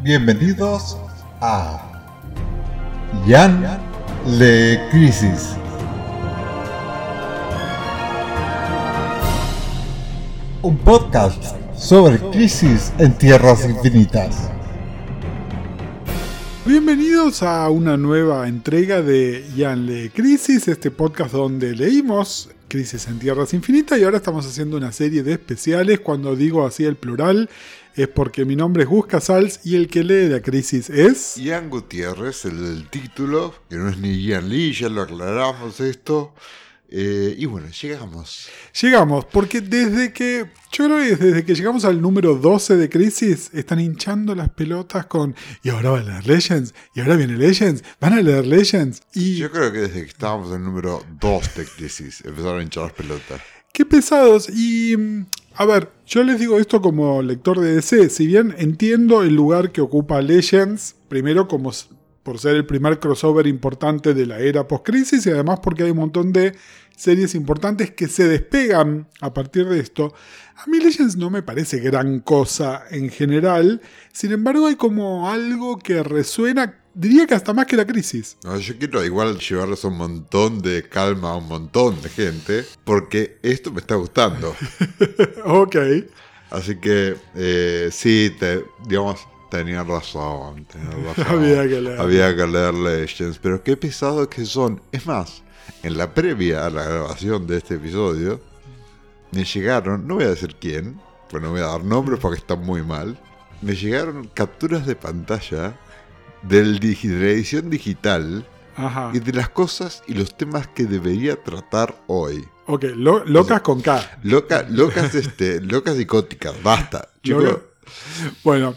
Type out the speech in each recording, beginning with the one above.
Bienvenidos a Jan Le Crisis. Un podcast sobre crisis en tierras infinitas. Bienvenidos a una nueva entrega de Jan Le Crisis, este podcast donde leímos Crisis en Tierras Infinitas y ahora estamos haciendo una serie de especiales. Cuando digo así el plural es porque mi nombre es Gus Casals y el que lee la crisis es... Ian Gutiérrez, el del título, que no es ni Ian Lee, ya lo aclaramos esto. Eh, y bueno, llegamos. Llegamos, porque desde que, yo creo que desde que llegamos al número 12 de Crisis, están hinchando las pelotas con, y ahora van a leer Legends, y ahora viene Legends, van a leer Legends. Y Yo creo que desde que estábamos en el número 2 de Crisis empezaron a hinchar las pelotas. qué pesados. Y, mm, a ver, yo les digo esto como lector de DC, si bien entiendo el lugar que ocupa Legends, primero como por ser el primer crossover importante de la era post-crisis y además porque hay un montón de series importantes que se despegan a partir de esto. A mí Legends no me parece gran cosa en general, sin embargo hay como algo que resuena, diría que hasta más que la crisis. No, yo quiero igual llevarles un montón de calma a un montón de gente, porque esto me está gustando. ok. Así que eh, sí, te, digamos, tenían razón, tenían razón. Había que leer. Había que leer Legends, pero qué pesados que son. Es más, en la previa a la grabación de este episodio, me llegaron, no voy a decir quién, pues no voy a dar nombres porque está muy mal, me llegaron capturas de pantalla del de la edición digital Ajá. y de las cosas y los temas que debería tratar hoy. Ok, lo- locas con K. Loca, locas, este, locas psicóticas, basta. Chicos, Loca- Bueno,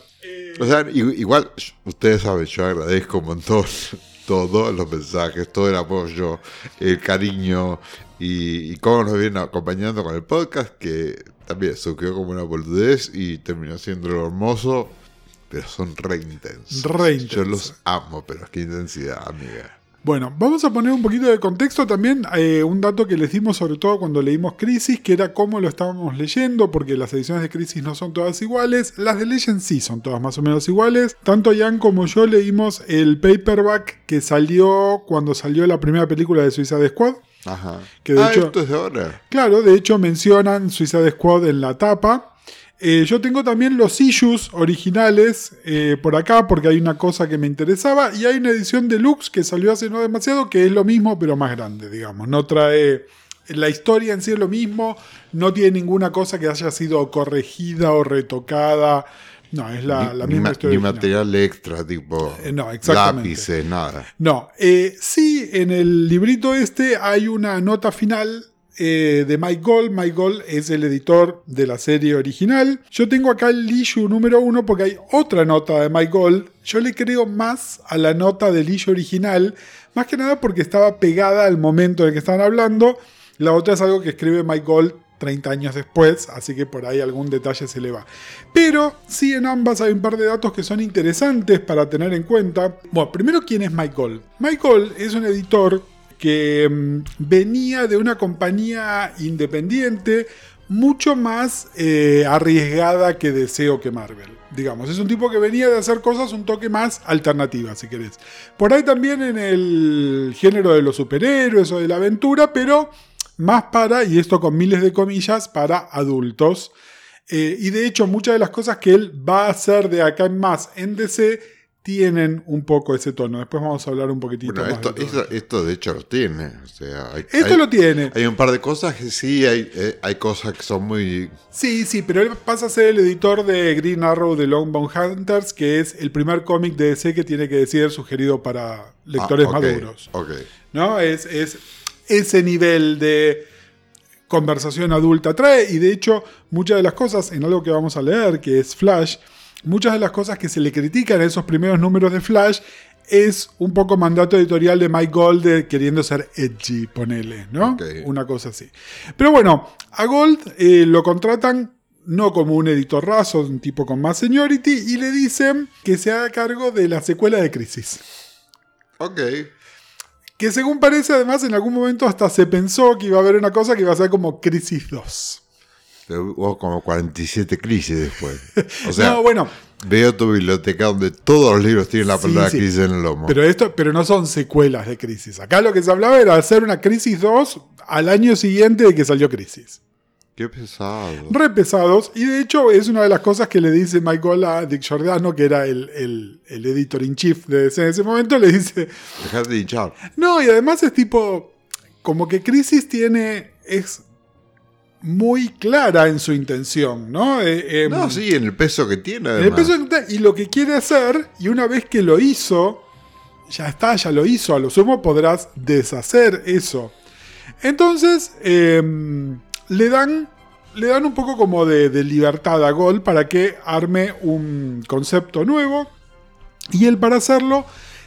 O sea, igual, ustedes saben, yo agradezco un montón todos los mensajes, todo el apoyo, el cariño y, y cómo nos vienen acompañando con el podcast, que también surgió como una boludez y terminó siendo lo hermoso, pero son re intensos. Re Yo intensos. los amo, pero qué intensidad, amiga. Bueno, vamos a poner un poquito de contexto también, eh, un dato que les dimos sobre todo cuando leímos Crisis, que era cómo lo estábamos leyendo, porque las ediciones de Crisis no son todas iguales, las de Legends sí son todas más o menos iguales. Tanto Jan como yo leímos el paperback que salió cuando salió la primera película de Suicide Squad. Ajá. Que de ah, hecho- esto es de ahora. Claro, de hecho mencionan Suicide Squad en la tapa. Eh, yo tengo también los issues originales eh, por acá porque hay una cosa que me interesaba y hay una edición deluxe que salió hace no demasiado que es lo mismo pero más grande, digamos. No trae... La historia en sí es lo mismo, no tiene ninguna cosa que haya sido corregida o retocada. No, es la, ni, la ni misma ma- historia. ni original. material extra, tipo Eh, no, lápices, nada. No, eh, sí, en el librito este hay una nota final eh, de Mike Gold. Mike Gold es el editor de la serie original. Yo tengo acá el issue número uno porque hay otra nota de Mike Gold. Yo le creo más a la nota del issue original, más que nada porque estaba pegada al momento en el que estaban hablando. La otra es algo que escribe Mike Gold 30 años después, así que por ahí algún detalle se le va. Pero sí en ambas hay un par de datos que son interesantes para tener en cuenta. Bueno, primero, ¿quién es Mike Gold? Mike Gold es un editor que mm, venía de una compañía independiente mucho más eh, arriesgada que Deseo que Marvel. Digamos, es un tipo que venía de hacer cosas un toque más alternativas, si querés. Por ahí también en el género de los superhéroes o de la aventura, pero más para, y esto con miles de comillas, para adultos. Eh, y de hecho, muchas de las cosas que él va a hacer de acá en más en DC tienen un poco ese tono. Después vamos a hablar un poquitito Bueno, más. esto, de esto, esto de hecho lo tiene. O sea, hay, Esto hay- lo tiene. Hay un par de cosas que sí, hay, eh, hay cosas que son muy... Sí, sí, pero él pasa a ser el editor de Green Arrow de Longbound Hunters, que es el primer cómic de DC que tiene que ser sugerido para lectores Ah, maduros. Ok. ¿no? Es, es ese nivel de conversación adulta trae y de hecho muchas de las cosas en algo que vamos a leer que es Flash muchas de las cosas que se le critican a esos primeros números de Flash es un poco mandato editorial de Mike Gold de queriendo ser edgy, ponele, ¿no? Una cosa así. Pero bueno, a Gold eh, lo contratan no como un editor raso, un tipo con más seniority, y le dicen que se haga cargo de la secuela de Crisis. Ok. Que según parece, además, en algún momento hasta se pensó que iba a haber una cosa que iba a ser como Crisis 2. Hubo como 47 crisis después. O sea, no, bueno, veo tu biblioteca donde todos los libros tienen la palabra sí. crisis en el lomo. pero esto, pero no son secuelas de Crisis. Acá lo que se hablaba era hacer una Crisis 2 al año siguiente de que salió Crisis. Qué pesado. Re pesados, y de hecho es una de las cosas que le dice Michael a Dick Giordano, que era el, el- el editor in chief de DC en ese momento, le dice, Dejate de hinchar. no, y además es tipo, como que Crisis tiene, es muy clara en su intención, ¿no? Eh, em, No, sí, en el peso que tiene. En el Además. peso que- y lo que quiere hacer, y una vez que lo hizo, ya está, ya lo hizo, a lo sumo podrás deshacer eso. Entonces, em, le dan. Le dan un poco como de, de libertad a Gol para que arme un concepto nuevo. Y él para hacerlo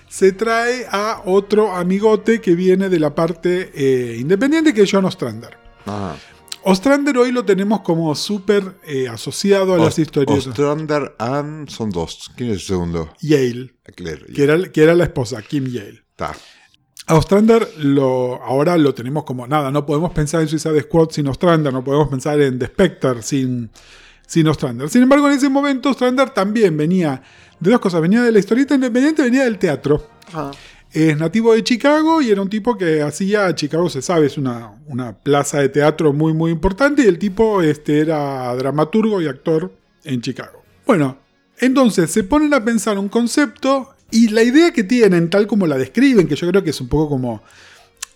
se trae a otro amigote que viene de la parte eh, independiente, que es John Ostrander. Ajá. Ostrander hoy lo tenemos como súper eh, asociado a las historias. Ostrander and son dos. ¿Quién es el segundo? Yale. Claire. que era, que era la esposa, Kim Yale. Está. A Ostrander lo, ahora lo tenemos como nada, no podemos pensar en Suicide Squad sin Ostrander, no podemos pensar en The Spectre sin, sin Ostrander. Sin embargo, en ese momento Ostrander también venía de dos cosas, venía de la historieta independiente, venía del teatro. Es nativo de Chicago y era un tipo que hacía, Chicago se sabe, es una, una plaza de teatro muy muy importante y el tipo este, era dramaturgo y actor en Chicago. Bueno, entonces se ponen a pensar un concepto y la idea que tienen, tal como la describen, que yo creo que es un poco como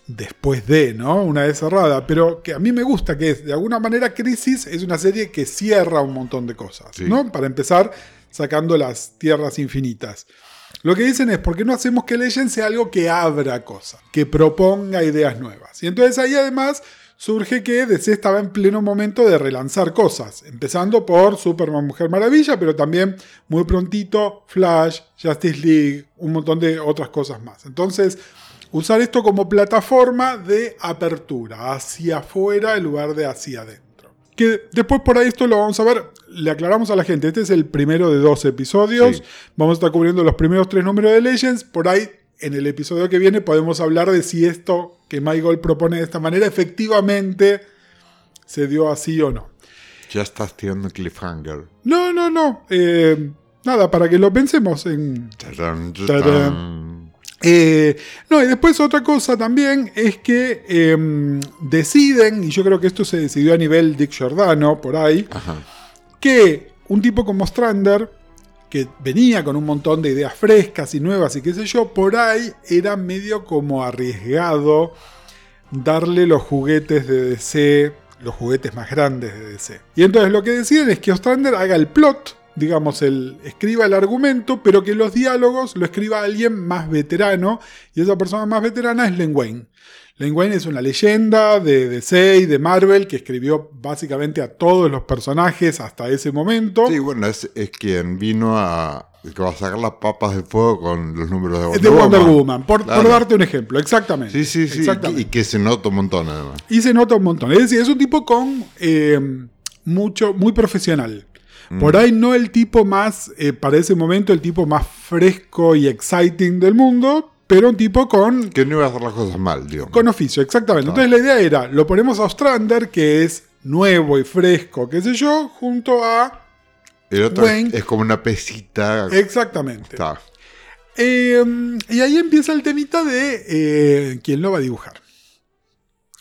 después de, ¿no? Una vez cerrada, pero que a mí me gusta, que es, de alguna manera Crisis es una serie que cierra un montón de cosas, Sí. ¿no? Para empezar, sacando las tierras infinitas. Lo que dicen es, ¿por qué no hacemos que Legend sea algo que abra cosas, que proponga ideas nuevas? Y entonces ahí además surge que DC estaba en pleno momento de relanzar cosas, empezando por Superman Mujer Maravilla, pero también muy prontito Flash, Justice League, un montón de otras cosas más. Entonces, usar esto como plataforma de apertura, hacia afuera en lugar de hacia adentro. Que después por ahí esto lo vamos a ver, le aclaramos a la gente, este es el primero de dos episodios, Sí. vamos a estar cubriendo los primeros tres números de Legends, por ahí en el episodio que viene podemos hablar de si esto que Michael propone de esta manera efectivamente se dio así o no. Ya estás tirando cliffhanger. No, no, no. eh, nada, para que lo pensemos en. Eh, no, y después otra cosa también es que em, deciden, y yo creo que esto se decidió a nivel Dick Giordano, por ahí, Ajá. que un tipo como Strander, que venía con un montón de ideas frescas y nuevas y qué sé yo, por ahí era medio como arriesgado darle los juguetes de DC, los juguetes más grandes de DC. Y entonces lo que deciden es que Ostrander haga el plot, digamos, el, escriba el argumento, pero que los diálogos lo escriba alguien más veterano, y esa persona más veterana es Len Wayne. Len Wayne es una leyenda de DC y de Marvel que escribió básicamente a todos los personajes hasta ese momento. Sí, bueno, es, es quien vino a. que va a sacar las papas del fuego con los números de Wonder, de Wonder Woman. Woman, por, darte un ejemplo, exactamente. Sí, sí, sí. Exactamente. Y que se nota un montón, además. Y se nota un montón. Es decir, es un tipo con eh, mucho, muy profesional. Mm. Por ahí no el tipo más, eh, para ese momento, el tipo más fresco y exciting del mundo, pero un tipo con, Que no iba a hacer las cosas mal, digamos. con oficio, exactamente. Entonces la idea era, lo ponemos a Ostrander, que es nuevo y fresco, qué sé yo, junto a... El otro es- Wayne. es como una pesita. Exactamente. Está. Eh, y ahí empieza el temita de eh, quién lo va a dibujar.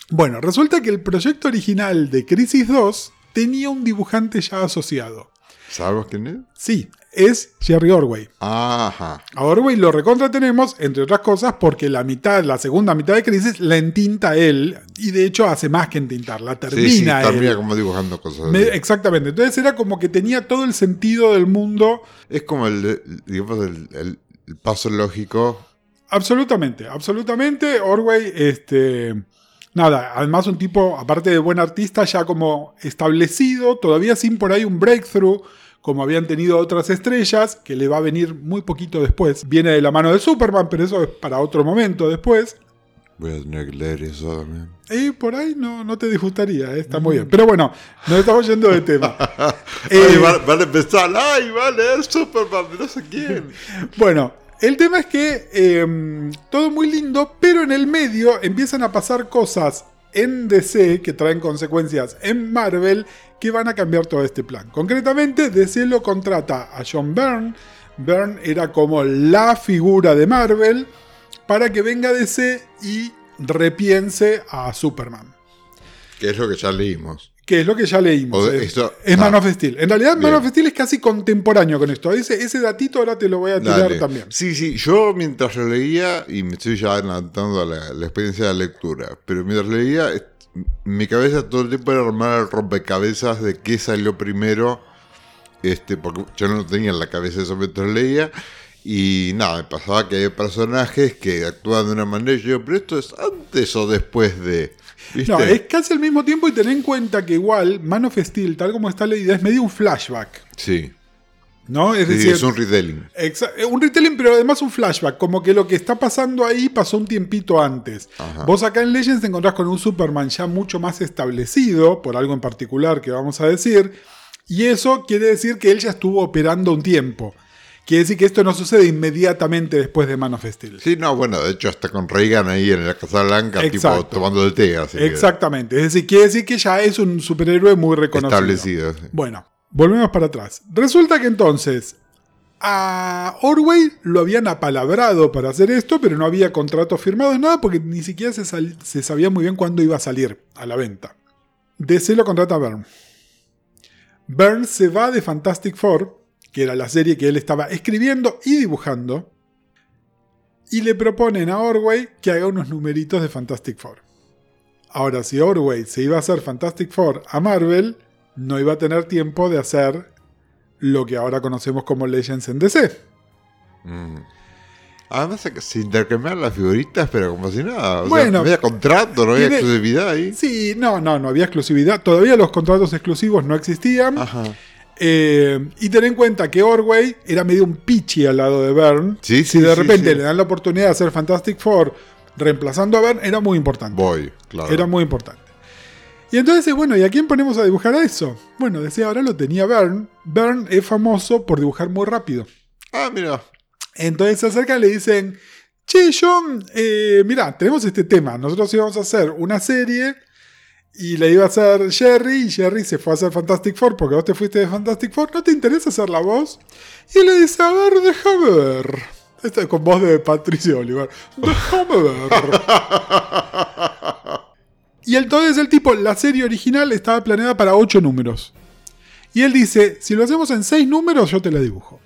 Bueno, resulta que el proyecto original de Crisis 2 tenía un dibujante ya asociado. ¿Sabes quién es? Sí, es Jerry Orway. Ajá. A Orway lo recontra tenemos, entre otras cosas, porque la mitad, la segunda mitad de Crisis la entinta él, y de hecho hace más que entintar, la termina Sí, sí, él. termina como dibujando cosas. Me- exactamente, entonces era como que tenía todo el sentido del mundo Es como el, el- digamos, el, el- el paso lógico. Absolutamente, absolutamente. Orway, este. Nada, además un tipo, aparte de buen artista, ya como establecido, todavía sin por ahí un breakthrough, como habían tenido otras estrellas, que le va a venir muy poquito después. Viene de la mano de Superman, pero eso es para otro momento después. Voy a tener que leer eso también. Y por ahí no, no te disgustaría, ¿eh? está muy bien. Pero bueno, nos estamos yendo de tema. Eh, van, van a empezar. ¡Ay, va a leer Superman no sé quién! Bueno, el tema es que eh, todo muy lindo, pero en el medio empiezan a pasar cosas en DC que traen consecuencias en Marvel que van a cambiar todo este plan. Concretamente, DC lo contrata a John Byrne. Byrne era como la figura de Marvel para que venga DC y repiense a Superman. Que es lo que ya leímos. Que es lo que ya leímos. O es esto- es ah. Man of Steel. En realidad, Man Bien. of Steel es casi contemporáneo con esto. Ese, ese datito ahora te lo voy a tirar Dale. también. Sí, sí, yo mientras lo leía, y me estoy ya adelantando a la, la experiencia de la lectura, pero mientras leía, mi cabeza todo el tiempo era armar el rompecabezas de qué salió primero, este, porque yo no tenía en la cabeza eso mientras leía, y nada, me pasaba que hay personajes que actúan de una manera, y yo digo, pero esto es antes o después de... ¿Viste? No, es casi al mismo tiempo y ten en cuenta que igual Man of Steel, tal como está leída, es medio un flashback. Sí, ¿No? Es sí, decir, es un retelling. Eh, un retelling, pero además un flashback. Como que lo que está pasando ahí pasó un tiempito antes. Ajá. Vos acá en Legends te encontrás con un Superman ya mucho más establecido, por algo en particular que vamos a decir. Y eso quiere decir que él ya estuvo operando un tiempo. Quiere decir que esto no sucede inmediatamente después de Man of Steel. Sí, no, bueno, de hecho hasta con Reagan ahí en la Casa Blanca, tipo tomando el té, así que Exactamente. Es decir, quiere decir que ya es un superhéroe muy reconocido. establecido. sí. Bueno, volvemos para atrás. Resulta que entonces a Orway lo habían apalabrado para hacer esto, pero no había contrato firmado, nada, porque ni siquiera se sabía muy bien cuándo iba a salir a la venta. DC lo contrata a Byrne. Byrne se va de Fantastic Four, que era la serie que él estaba escribiendo y dibujando, y le proponen a Orway que haga unos numeritos de Fantastic Four. Ahora, si Orway se iba a hacer Fantastic Four a Marvel, no iba a tener tiempo de hacer lo que ahora conocemos como Legends en DC. Mm. Además se- intercambiaban las figuritas, pero como si nada. O Bueno, sea, no había contrato, no había exclusividad ahí. Sí, no, no, no había exclusividad. Todavía los contratos exclusivos no existían. Ajá. Eh, y ten en cuenta que Orway era medio un pichi al lado de Byrne. Sí, si de sí, repente le dan la oportunidad de hacer Fantastic Four reemplazando a Byrne, era muy importante. Voy, claro. Era muy importante. Y entonces, bueno, ¿y a quién ponemos a dibujar a eso? Bueno, decía ahora lo tenía Byrne. Byrne es famoso por dibujar muy rápido. Ah, mira. Entonces se acercan y le dicen, che, John, eh, mira, tenemos este tema. Nosotros íbamos a hacer una serie y le iba a hacer Jerry y Jerry se fue a hacer Fantastic Four porque vos te fuiste de Fantastic Four. ¿No te interesa hacer la voz? Y le dice, a ver, déjame ver. Esta es con voz de Patricio Oliver. Déjame ver. Y entonces el tipo, la serie original estaba planeada para 8 números. Y él dice, si lo hacemos en 6 números, yo te la dibujo.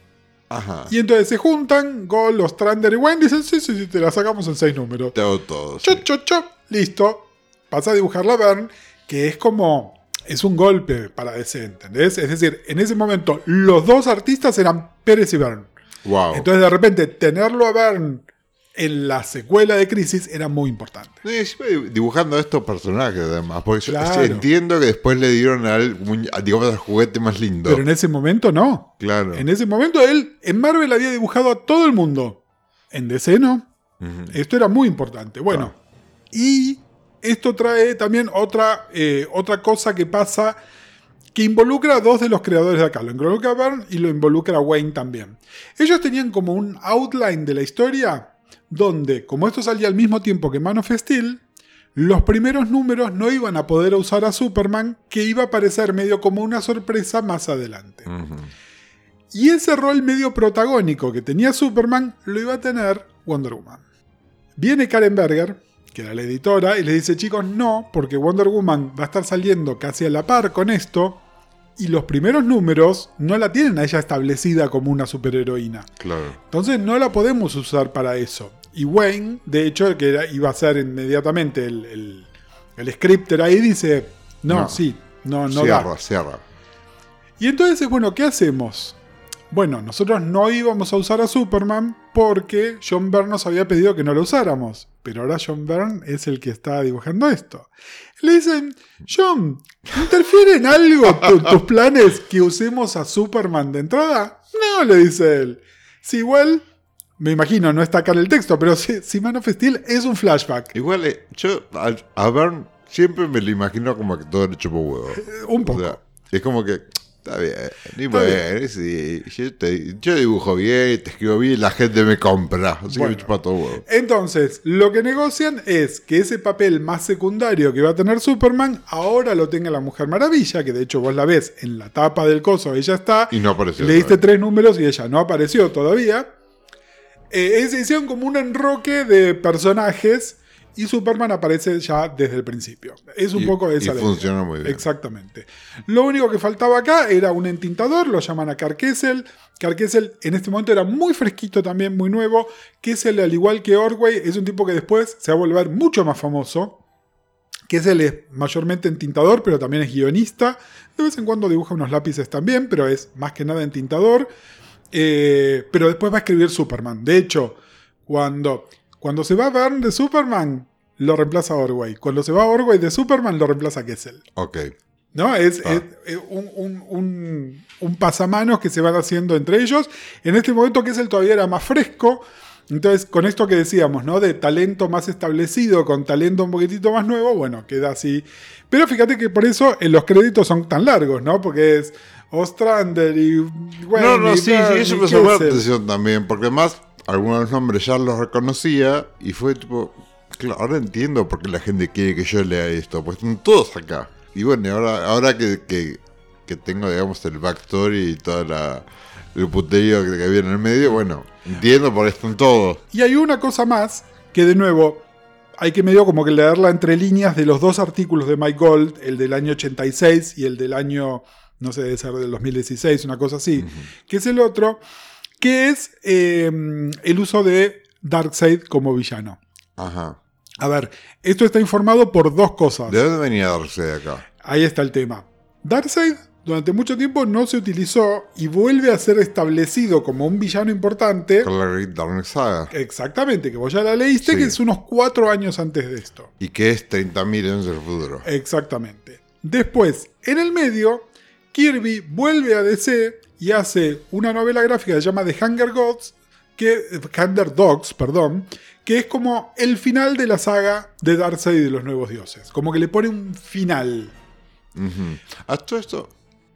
Ajá. Y entonces se juntan, Gol, Ostrander y Wayne dicen, sí, sí, sí, te la sacamos en seis números. Te hago todo. sí. Chop, chop, chop, listo. Pasa a dibujar la Bern, que es como, es un golpe para DC, ¿entendés? Es decir, en ese momento los dos artistas eran Pérez y Bern. Wow. Entonces de repente tenerlo a Bern en la secuela de Crisis era muy importante. Encima dibujando a estos personajes además. Porque yo Claro. entiendo que después le dieron al, digamos, al juguete más lindo. Pero en ese momento no. Claro. En ese momento él en Marvel había dibujado a todo el mundo. En DC no. Ujú. Esto era muy importante. Bueno, y esto trae también otra, eh, otra cosa que pasa que involucra a dos de los creadores de acá. Lo involucra a Byrne y lo involucra a Wayne también. Ellos tenían como un outline de la historia donde, como esto salía al mismo tiempo que Man of Steel, los primeros números no iban a poder usar a Superman, que iba a aparecer medio como una sorpresa más adelante. Y ese rol medio protagónico que tenía Superman lo iba a tener Wonder Woman. Viene Karen Berger, que era la editora, y le dice, chicos, no, porque Wonder Woman va a estar saliendo casi a la par con esto, y los primeros números no la tienen a ella establecida como una superheroína. Claro. Entonces no la podemos usar para eso. Y Wayne, de hecho, que era- iba a ser inmediatamente el, el, el scripter ahí, dice, no, No. sí, no, no da. cierra, cierra. Y entonces, bueno, ¿qué hacemos? Bueno, nosotros no íbamos a usar a Superman porque John Byrne nos había pedido que no lo usáramos. Pero ahora John Byrne es el que está dibujando esto. Le dicen, John, ¿interfiere en algo tu- tus planes que usemos a Superman de entrada? No, le dice él. Si igual, me imagino, no está acá en el texto, pero si, si Man of Steel es un flashback. Igual, eh, yo a, a Bern siempre me lo imagino como que todo hecho por huevo. Un O poco. sea, es como que Está bien, y bueno, sí, yo, te- yo dibujo bien, te escribo bien, la gente me compra. Así Bueno. que me todo huevo. Entonces, lo que negocian es que ese papel más secundario que va a tener Superman, ahora lo tenga la Mujer Maravilla, que de hecho vos la ves en la tapa del coso, ella está. Y no apareció. Le diste tres números y ella no apareció todavía. Eh, es, hicieron como un enroque de personajes y Superman aparece ya desde el principio. Es un Y- poco y esa idea. funciona muy bien. Exactamente. Lo único que faltaba acá era un entintador, lo llaman a Carkessel. Carkessel en este momento era muy fresquito también, muy nuevo. Kessel, al igual que Orway, es un tipo que después se va a volver mucho más famoso. Kessel es mayormente entintador, pero también es guionista. De vez en cuando dibuja unos lápices también, pero es más que nada entintador. Eh, pero después va a escribir Superman. De hecho, cuando, cuando se va Byrne de Superman, lo reemplaza Orway. Cuando se va Orway de Superman, lo reemplaza Kessel. Ok. ¿No? Es, Ah. es- es un, un- un- un pasamanos que se van haciendo entre ellos. En este momento Kessel todavía era más fresco. Entonces, con esto que decíamos, ¿no? De talento más establecido con talento un poquitito más nuevo, bueno, queda así. Pero fíjate que por eso en los créditos son tan largos, ¿no? Porque es Ostrander y. no, Bueno, no, y sí, eso me llamó la atención también, porque además algunos nombres ya los reconocía y fue tipo, claro, ahora entiendo por qué la gente quiere que yo lea esto, pues están todos acá. Y bueno, ahora, ahora que, que, que tengo, digamos, el backstory y toda la el puterío que, que había en el medio, bueno, entiendo por qué están todos. Y hay una cosa más que de nuevo hay que medio como que leerla entre líneas de los dos artículos de Mike Gold, el del año 86 y el del año, no sé, debe ser del 2016, una cosa así, que es el otro, que es eh, el uso de Darkseid como villano. Ajá. A ver, esto está informado por dos cosas. ¿De dónde venía Darkseid acá? Ahí está el tema. Darkseid durante mucho tiempo no se utilizó y vuelve a ser establecido como un villano importante. Con la Dark Saga. Exactamente, que vos ya la leíste, Sí. que es unos cuatro años antes de esto. Y que es 30.000 años del futuro. Exactamente. Después, en el medio, Kirby vuelve a DC y hace una novela gráfica que se llama The Hunger Gods, que, Hunger Dogs, perdón, que es como el final de la saga de Darkseid y de los nuevos dioses. Como que le pone un final. A todo esto,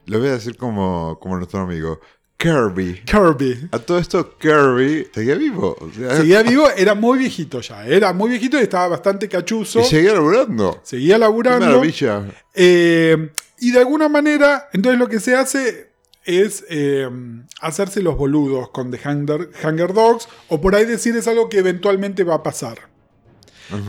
le voy a decir como, como nuestro amigo, Kirby. Kirby. A todo esto, Kirby seguía vivo. O sea, Seguía vivo, era muy viejito ya. Era muy viejito y estaba bastante cachuzo. y seguía laburando. Seguía Qué laburando. maravilla. Eh, y de alguna manera, entonces lo que se hace es eh, hacerse los boludos con The Hunger, Hunger Dogs, o por ahí decir es algo que eventualmente va a pasar.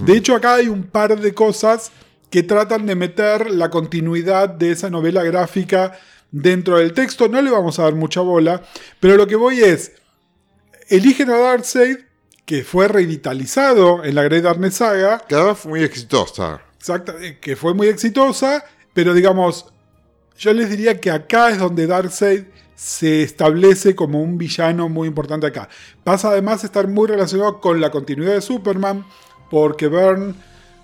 De hecho, acá hay un par de cosas que tratan de meter la continuidad de esa novela gráfica dentro del texto. No le vamos a dar mucha bola, pero lo que voy es, eligen a Darkseid, que fue revitalizado en la Great Darkness Saga, Que además fue muy exitosa. Exacta, eh, que fue muy exitosa, pero digamos, yo les diría que acá es donde Darkseid se establece como un villano muy importante acá. Pasa además a estar muy relacionado con la continuidad de Superman, porque Byrne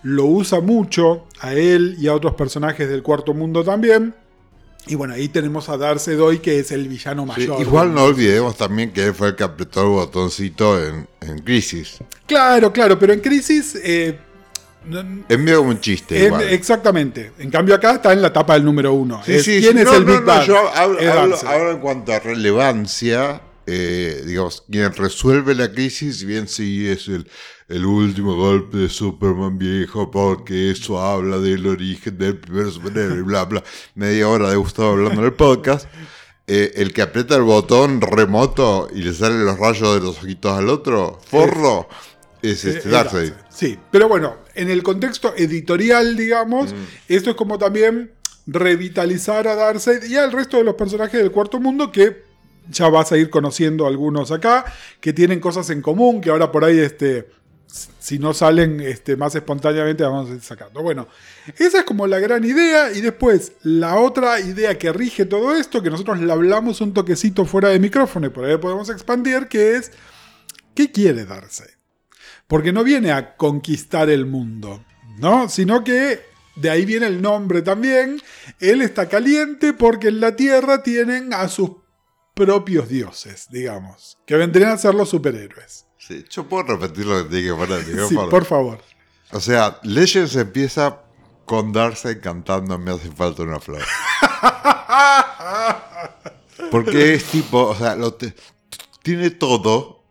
lo usa mucho a él y a otros personajes del cuarto mundo también. Y bueno, ahí tenemos a Darkseid hoy, que es el villano Sí, mayor. igual no olvidemos también que él fue el que apretó el botoncito en, en Crisis. Claro, claro, pero en Crisis... eh, Es medio como un chiste. igual. exactamente. En cambio acá está en la tapa del número uno. Sí, Es, sí, ¿Quién sí. es No, el no, Big no, yo hablo, en cuanto a relevancia. eh, digamos, quien resuelve la crisis, bien sí es el, el último golpe de Superman viejo, porque eso habla del origen del primer superhéroe, y bla, bla. Media hora de Gustavo hablando en el podcast. Eh, el que aprieta el botón remoto y le salen los rayos de los ojitos al otro, forro, es Eh, este es Darkseid. Sí, pero bueno, en el contexto editorial, digamos, Mm. esto es como también revitalizar a Darkseid y al resto de los personajes del cuarto mundo que ya vas a ir conociendo algunos acá, que tienen cosas en común, que ahora por ahí, este, si no salen este, más espontáneamente, vamos a ir sacando. Bueno, esa es como la gran idea. Y después, la otra idea que rige todo esto, que nosotros le hablamos un toquecito fuera de micrófono y por ahí podemos expandir, que es, ¿qué quiere Darkseid? Porque no viene a conquistar el mundo, ¿no? Sino que de ahí viene el nombre también. Él está caliente porque en la Tierra tienen a sus propios dioses, digamos, que vendrían a ser los superhéroes. Sí, yo puedo repetir lo que dije fuera del Sí, por favor. O sea, Legends empieza con Darkseid cantando Me hace falta una flor. Porque es tipo, o sea, lo te- tiene todo,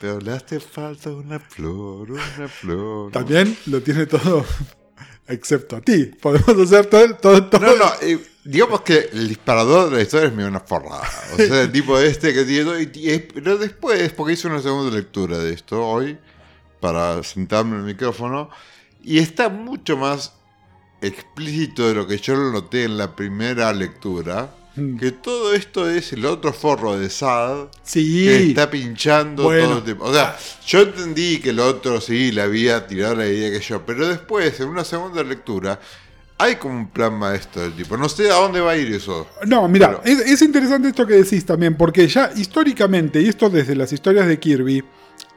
pero le hace falta una flor, una flor. También lo tiene todo, excepto a ti. Podemos hacer todo, todo, todo. No, no, eh, digamos que el disparador de la historia es medio una forrada. O sea, el tipo este que tiene y- Pero después, porque hice una segunda lectura de esto hoy, para sentarme en el micrófono, y está mucho más explícito de lo que yo lo noté en la primera lectura. que todo esto es el otro forro de Sad. Sí. Que está pinchando Bueno. todo el tiempo. O sea, yo entendí que el otro sí le había tirado la idea que yo, pero después, en una segunda lectura, hay como un plan maestro del tipo. No sé a dónde va a ir eso. No, mira, Pero- es, es interesante esto que decís también, porque ya históricamente, y esto desde las historias de Kirby,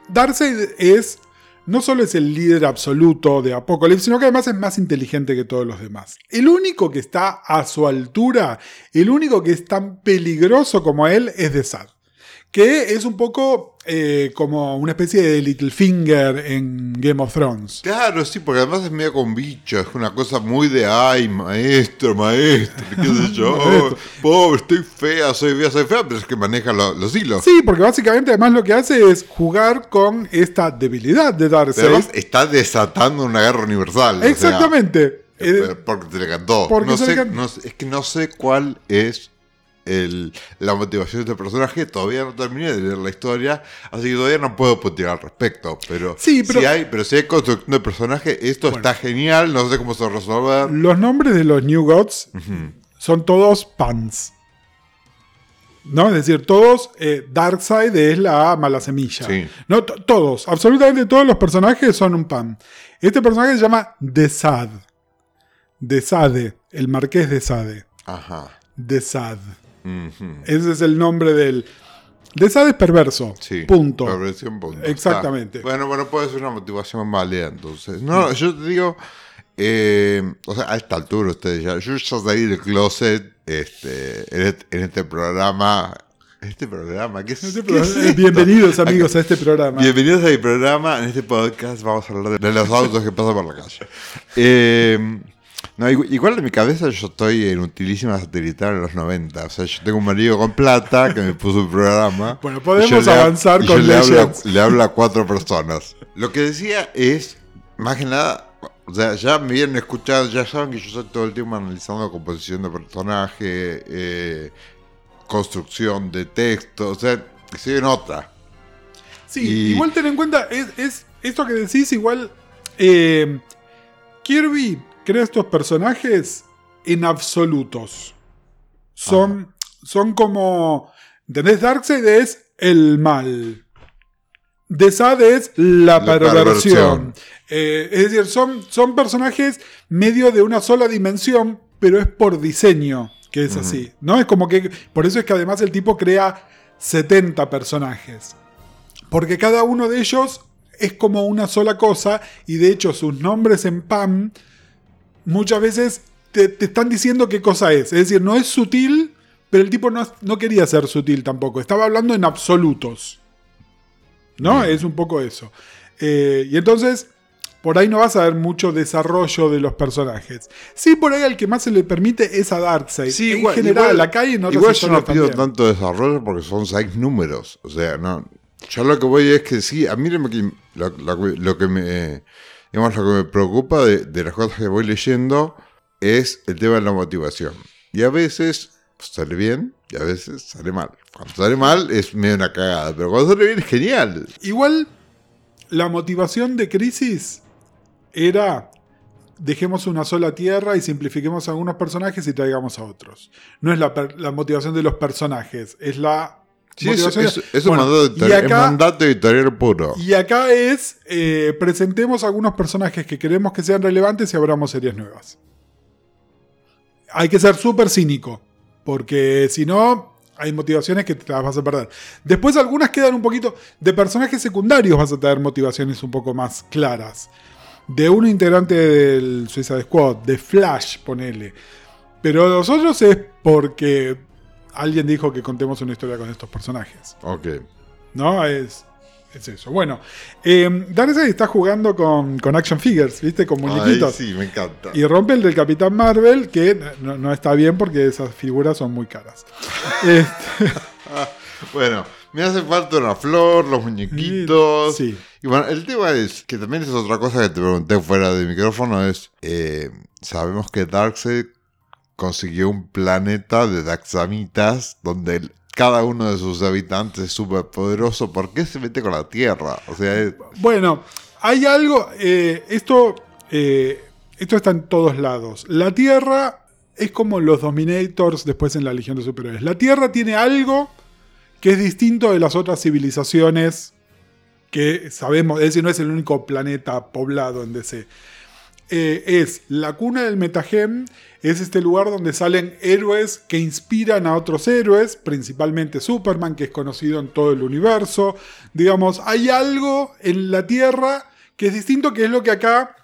Darkseid es. No solo es el líder absoluto de Apocalypse, sino que además es más inteligente que todos los demás. El único que está a su altura, el único que es tan peligroso como él, es Desad. Que es un poco eh, como una especie de Littlefinger en Game of Thrones. Claro, sí, porque además es medio con bicho. Es una cosa muy de ay, maestro, maestro, qué sé yo. Pobre, estoy fea, soy fea, soy fea, pero es que maneja lo- los hilos. Sí, porque básicamente además lo que hace es jugar con esta debilidad de Darkseid. además está desatando una guerra universal. o sea, Exactamente. Eh, Pero Porque se le cantó. No sé, can- no es que no sé cuál es el- la motivación de este personaje. Todavía no terminé de leer la historia, así que todavía no puedo putear al respecto. Pero, Sí, pero- si hay, pero si hay construcción de personaje, esto está genial. No sé cómo se resolver. los nombres de los New Gods son todos pans. ¿No? Es decir, todos, eh, Darkseid es la mala semilla. Sí. No, to- todos, absolutamente todos los personajes son un pan. Este personaje se llama Desad. Desade, el marqués de Sade. Ajá. Ese es el nombre del. Desad es perverso. Sí. Punto. Perversión, punto. Exactamente. Está. Bueno, bueno, puede ser una motivación válida entonces. No, yo te digo, eh, o sea, a esta altura ustedes ya, yo ya salí del closet este, en, este, en este programa. Este programa, ¿qué es, Este qué programa- es esto? Bienvenidos amigos a este programa. Bienvenidos a mi programa. En este podcast vamos a hablar de, de los autos que pasan por la calle. Eh, no, igu- igual en mi cabeza yo estoy en utilísima satelital en los 90. O sea, yo tengo un marido con plata que me puso un programa. Bueno, podemos le avanzar con yo le hablo, le hablo a cuatro personas. Lo que decía es, más que nada, o sea, ya me vienen escuchando, ya saben que yo estoy todo el tiempo analizando composición de personaje, eh, construcción de texto, o sea, en otra. Sí, Y- igual ten en cuenta, es, es esto que decís, igual. eh, Kirby crea estos personajes en absolutos. Son, son como. ¿Entendés? Darkseid es el mal. Desad es la, La perversión. perversión. Eh, es decir, son, son personajes medio de una sola dimensión, pero es por diseño que es así. ¿No? Es como que. Por eso es que además el tipo crea 70 personajes. Porque cada uno de ellos es como una sola cosa y de hecho sus nombres en PAM muchas veces te, te están diciendo qué cosa es. Es decir, no es sutil, pero el tipo no, no quería ser sutil tampoco. Estaba hablando en absolutos. ¿No? Es un poco eso. Eh, y entonces, por ahí no vas a ver mucho desarrollo de los personajes. Sí, por ahí al que más se le permite es a Darkseid. Sí, en igual, general, igual- la calle otras Igual yo no pido también. tanto desarrollo porque son seis números. O sea, no. Yo lo que voy es que sí, a mí lo que, lo, lo- lo que me. Digamos, lo que me preocupa de, las cosas que voy leyendo es el tema de la motivación. Y a veces sale bien y a veces sale mal. Cuando sale mal es medio una cagada, pero cuando sale bien es genial. Igual, la motivación de Crisis era dejemos una sola tierra y simplifiquemos algunos personajes y traigamos a otros. No es la, la motivación de los personajes, es la Sí, es, motivación. es- es un Bueno, mandato, y editorial, es mandato editorial puro. Y acá es, eh, presentemos algunos personajes que queremos que sean relevantes y abramos series nuevas. Hay que ser súper cínico, porque si no, hay motivaciones que te las vas a perder. Después algunas quedan un poquito, de personajes secundarios vas a tener motivaciones un poco más claras. De un integrante del Suicide Squad, de Flash, ponele. Pero los otros es porque alguien dijo que contemos una historia con estos personajes. Ok. ¿no? Es, es eso. Bueno, eh, Darkseid está jugando con, con action figures, ¿viste? Con Ay, muñequitos. sí, me encanta. Y rompe el del Capitán Marvel, que no, no está bien porque esas figuras son muy caras. Este, Bueno, me hace falta una flor, los muñequitos. Sí. Y bueno, el tema es, que también es otra cosa que te pregunté fuera de micrófono, es, eh, sabemos que Darkseid consiguió un planeta de Daxamitas donde cada uno de sus habitantes es súper poderoso. ¿Por qué se mete con la Tierra? O sea, Bueno, hay algo. eh, esto, eh, esto está en todos lados. La Tierra es como los Dominators después en la Legión de Superhéroes. La Tierra tiene algo que es distinto de las otras civilizaciones que sabemos. Es decir, no es el único planeta poblado en DC. Eh, es la cuna del metagem, es este lugar donde salen héroes que inspiran a otros héroes, principalmente Superman, que es conocido en todo el universo. Digamos, hay algo en la Tierra que es distinto, que es lo que acá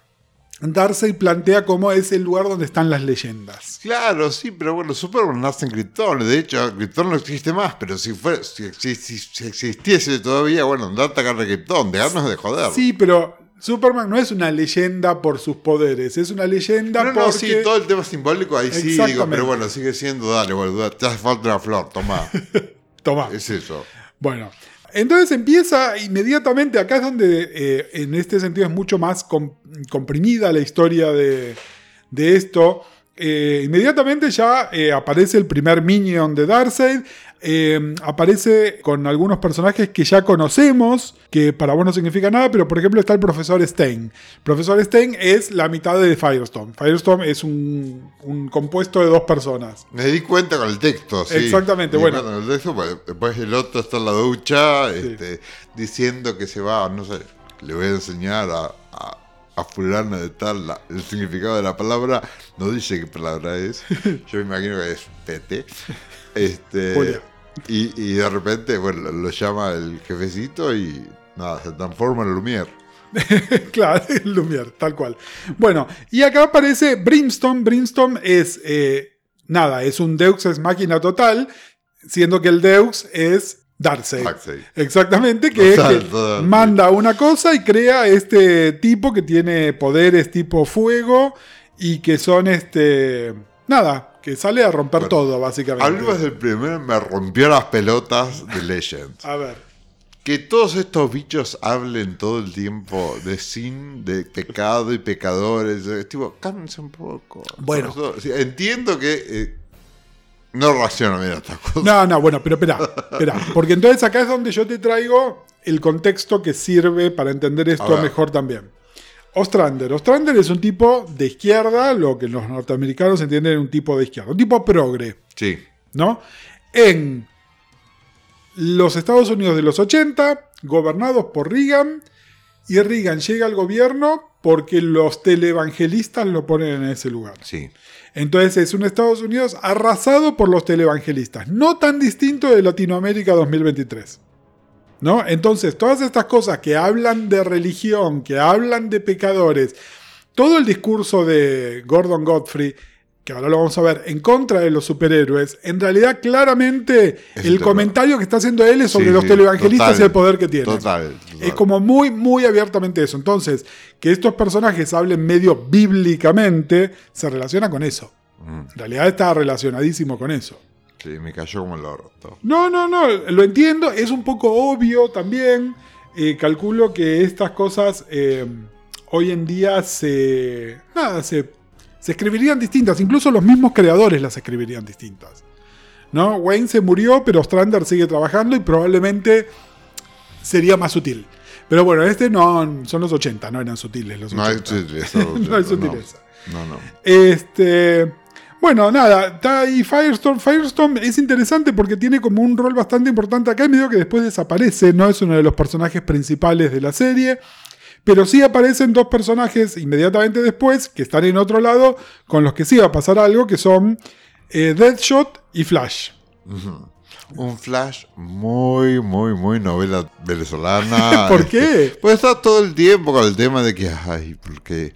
Darcy plantea como es el lugar donde están las leyendas. Claro, sí, pero bueno, Superman nace en Krypton. De hecho, Krypton no existe más, pero si, fuera, si, si- si- existiese todavía, bueno, andá a atacar a Krypton, dejarnos de joder. Sí, pero Superman no es una leyenda por sus poderes, es una leyenda No, porque... no, sí, todo el tema simbólico ahí sí, digo, pero bueno, sigue siendo, dale, boludo, te hace falta una flor, toma. Tomá. es eso. Bueno, entonces empieza inmediatamente, acá es donde eh, en este sentido es mucho más com- comprimida la historia de, de esto. Eh, inmediatamente ya eh, aparece el primer minion de Darkseid. Eh, aparece con algunos personajes que ya conocemos, que para vos no significa nada, pero por ejemplo está el profesor Stein. El profesor Stein es la mitad de Firestorm. Firestorm es un, un compuesto de dos personas. Me di cuenta con el texto, sí. Exactamente, bueno. con el texto, después el otro está en la ducha, este, diciendo que se va, no sé, le voy a enseñar a, a, a fulana de tal la- el significado de la palabra, no dice qué palabra es, yo me imagino que es pete. Este, Julia. y, y de repente, bueno, lo, llama el jefecito y nada, se transforma en Lumière. claro, Lumière, tal cual. Bueno, y acá aparece Brimstone. Brimstone es, eh, nada, es un Deux es máquina total, siendo que el Deux es Darkseid. Darkseid. Exactamente, que es manda una cosa y crea este tipo que tiene poderes tipo fuego y que son este. Nada, que sale a romper Bueno, todo, básicamente. Hablemos del primero, me rompió las pelotas de Legends. A ver. Que todos estos bichos hablen todo el tiempo de sin, de pecado y pecadores. Es tipo, cálmense un poco. Bueno. Entiendo que eh, no reacciono bien a estas cosas. No, no, bueno, pero espera, espera. Porque entonces acá es donde yo te traigo el contexto que sirve para entender esto mejor también. Ostrander. Ostrander es un tipo de izquierda, lo que los norteamericanos entienden un tipo de izquierda, un tipo progre, Sí, ¿no? En los Estados Unidos de los 80, gobernados por Reagan, y Reagan llega al gobierno porque los televangelistas lo ponen en ese lugar. sí. Entonces es un Estados Unidos arrasado por los televangelistas, no tan distinto de Latinoamérica 2023. ¿No? Entonces, todas estas cosas que hablan de religión, que hablan de pecadores, todo el discurso de Gordon Godfrey, que ahora lo vamos a ver, en contra de los superhéroes, en realidad claramente Es el comentario que está haciendo él es sobre Sí, los sí, televangelistas total, y el poder que tienen. Total. total. Es como muy, muy abiertamente eso. Entonces, que estos personajes hablen medio bíblicamente se relaciona con eso. Mm, En realidad está relacionadísimo con eso. Sí, me cayó como el orto. No, no, no, lo entiendo. Es un poco obvio también. Eh, calculo que estas cosas eh, hoy en día se. Nada, se, se escribirían distintas. Incluso los mismos creadores las escribirían distintas. ¿No? Wayne se murió, pero Strander sigue trabajando y probablemente sería más sutil. Pero bueno, este no. Son los 80, no eran sutiles los No hay 80. sutileza. No hay sutileza. No, no. Este. Bueno, nada, está ahí Firestorm. Firestorm es interesante porque tiene como un rol bastante importante acá. Medio que después desaparece, no es uno de los personajes principales de la serie. Pero sí aparecen dos personajes inmediatamente después que están en otro lado con los que sí va a pasar algo, que son eh, Deadshot y Flash. Un flash muy, muy, muy novela venezolana. ¿Por Este, qué? Pues está todo el tiempo con el tema de que, ay, porque,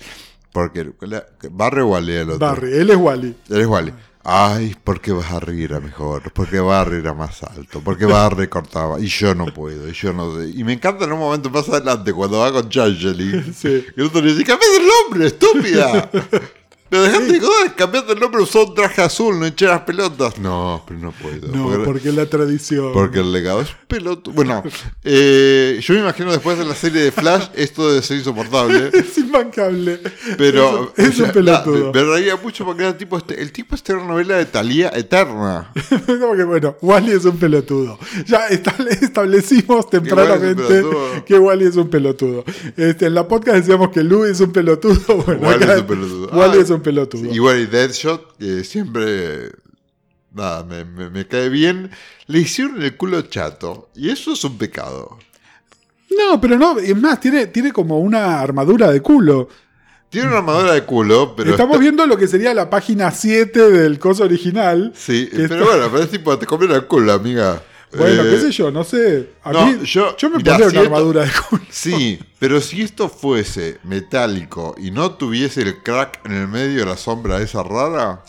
porque, la- Barry o Wally el otro. Barry, él es Wally. Él es Wally. Ay, porque Barry era mejor, porque Barry era más alto, porque Barry cortaba, y yo no puedo, y yo no sé. Y me encanta en un momento más adelante cuando va con Changeling, Sí. y el otro le dice, cambiate el nombre, estúpida. Pero dejaste de joder, cambiate el nombre, usó un traje azul, no eché las pelotas. No, pero no puedo. No, porque- porque la tradición. porque el legado es pelotudo. Bueno, eh, yo me imagino después de la serie de Flash, esto debe ser insoportable. es imbancable. Pero. Es, un pelotudo. me, reía mucho porque era tipo este, el tipo este era una novela de Talía eterna. Porque bueno, Wally es un pelotudo. Ya estable- establecimos tempranamente que Wally es un pelotudo. Este, en la podcast decíamos que Lou es un pelotudo. Bueno, Wally acá es un pelotudo. Wally Ah, es un pelotudo. Y bueno, y Deadshot, que siempre. Nada, me, me- me cae bien. Le hicieron el culo chato. Y eso es un pecado. No, pero no, es más, tiene, tiene como una armadura de culo. Tiene una armadura de culo, pero. Estamos viendo lo que sería la página 7 del coso original. Sí, pero está- bueno, pero es tipo, te comieron el culo, amiga. Bueno, Eh, qué sé yo, no sé. A no, mí, yo- yo, me mirá, si una esto- armadura de culo. Sí, pero si esto fuese metálico y no tuviese el crack en el medio de la sombra esa rara,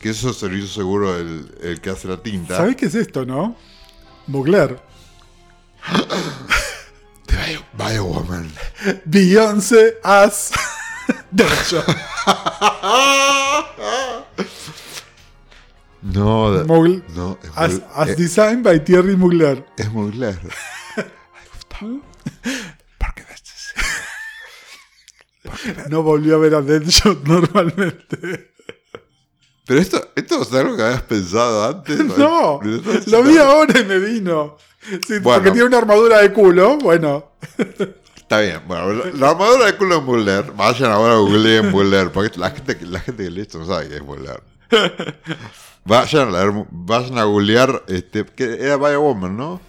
que eso se lo hizo seguro el, el que hace la tinta. ¿Sabés qué es esto, no? Mugler. De Bio, Biowoman. Beyoncé as Derecho. No, Mugler. no, es, As, muy- as eh, designed by Thierry Mugler. es Mugler. Ay, Gustavo, ¿por qué ves así? No volvió a ver a Deadshot normalmente. Pero esto, esto es algo que habías pensado antes. No, ¿Me lo vi ahora y me vino. Sí, Bueno. Porque tiene una armadura de culo. Bueno, Está bien, bueno, la, la armadura de culo de Muller, vayan ahora a googlear Muller, porque la gente, la gente que lee esto no sabe qué es Muller. Vayan a, leer, vayan a googlear, este, que era Biowoman, ¿no?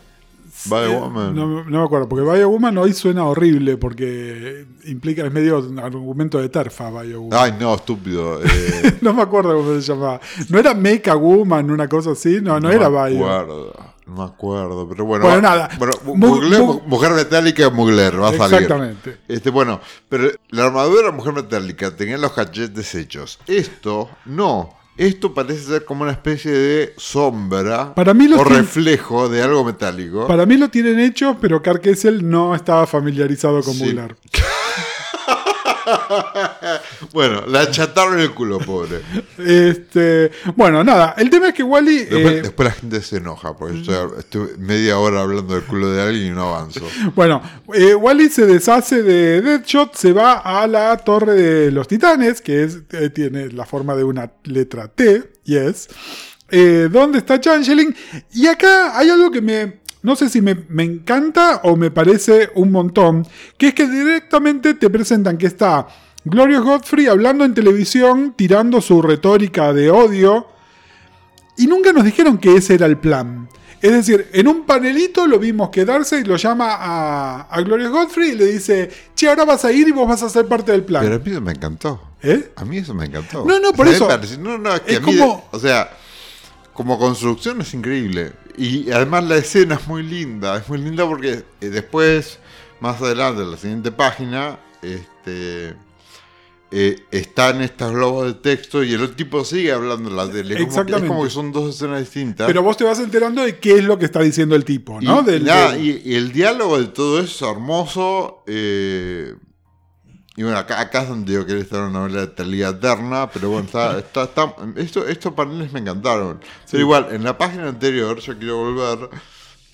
Biowoman. no, no me acuerdo. Porque Biowoman hoy suena horrible. Porque implica, es medio un argumento de terfa, Biowoman. Ay, no, estúpido. eh, No me acuerdo cómo se llamaba. ¿No era Make a Woman, una cosa así? No, no, era me Bio. acuerdo, no me acuerdo, pero bueno. Bueno, nada. Bueno, Mu- googleo mu- Mujer Metálica Mugler, va a salir. Exactamente. Este, bueno, pero la armadura Mujer Metálica tenía los cachetes hechos. Esto, no. Esto parece ser como una especie de sombra Para mí o reflejo de algo metálico. Para mí lo tienen hecho, pero Carl Kessel no estaba familiarizado con Sí. bueno, la achataron el culo, pobre. Este, bueno, nada. El tema es que Wally. Después, eh, después la gente se enoja porque estoy, estoy media hora hablando del culo de alguien y no avanzo. Bueno, eh, Wally se deshace de Deadshot, se va a la Torre de los Titanes, que es, eh, tiene la forma de una letra T, yes, eh, donde está Changeling. Y acá hay algo que me, no sé si me, me encanta o me parece un montón, que es que directamente te presentan que está Glorious Godfrey hablando en televisión, tirando su retórica de odio, y nunca nos dijeron que ese era el plan. Es decir, en un panelito lo vimos quedarse y lo llama a, a Glorious Godfrey y le dice, che, ahora vas a ir y vos vas a ser parte del plan. Pero a mí eso me encantó. ¿Eh? A mí eso me encantó. No, no, por O sea, eso. No, no, es que Es a mí, como- o sea, como construcción es increíble. Y además la escena es muy linda. Es muy linda porque eh, después, más adelante, en la siguiente página, este. eh, están estos globos de texto y el tipo sigue hablando en la tele. Como que- Exactamente. es como que son dos escenas distintas. Pero vos te vas enterando de qué es lo que está diciendo el tipo, ¿no? Y, Del- nada, del- y- y el diálogo de todo eso es hermoso. eh, y bueno, acá, acá es donde yo quería estar una novela de Talía Eterna, pero bueno, está, está, está- esto- estos paneles me encantaron. Pero igual, en la página anterior, yo quiero volver,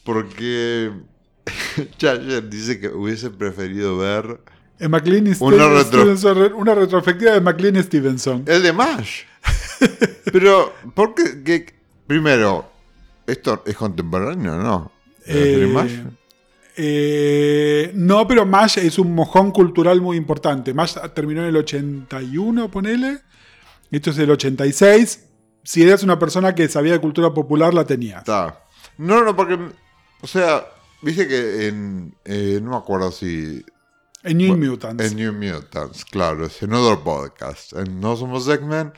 porque Chayer dice que hubiese preferido ver en McLean y Una retro- Stevenson, una retrospectiva de McLean y Stevenson. el de MASH. pero, ¿por qué? que- primero, ¿esto es contemporáneo o no? ¿La serie Eh, MASH? Eh, no, pero MASH es un mojón cultural muy importante. MASH terminó en el 81, ponele. Esto es el 86. Si eras una persona que sabía de cultura popular, la tenías. Está. No, no, porque. O sea, viste que en. eh, no me acuerdo si. En New Bueno, Mutants. En New Mutants, claro, es en otro podcast. En No Somos X-Men,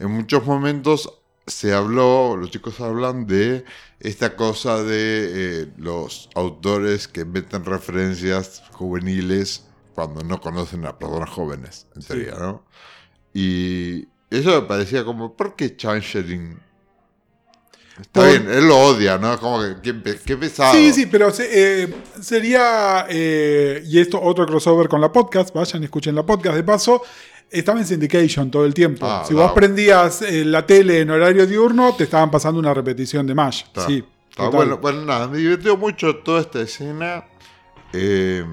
en muchos momentos se habló, los chicos hablan de esta cosa de eh, los autores que meten referencias juveniles cuando no conocen a personas jóvenes, en Sí. teoría, ¿no? Y eso me parecía como, ¿por qué Changeling? Está Por- bien, él lo odia, ¿no? Como que qué, pe- qué pesado. Sí, sí, pero eh, sería. eh, y esto, otro crossover con la podcast. Vayan, escuchen la podcast. De paso, estaba en syndication todo el tiempo. Ah, si vos prendías eh, la tele en horario diurno, te estaban pasando una repetición de MASH. Está, sí. está bueno, bueno, nada, me divirtió mucho toda esta escena. Eh,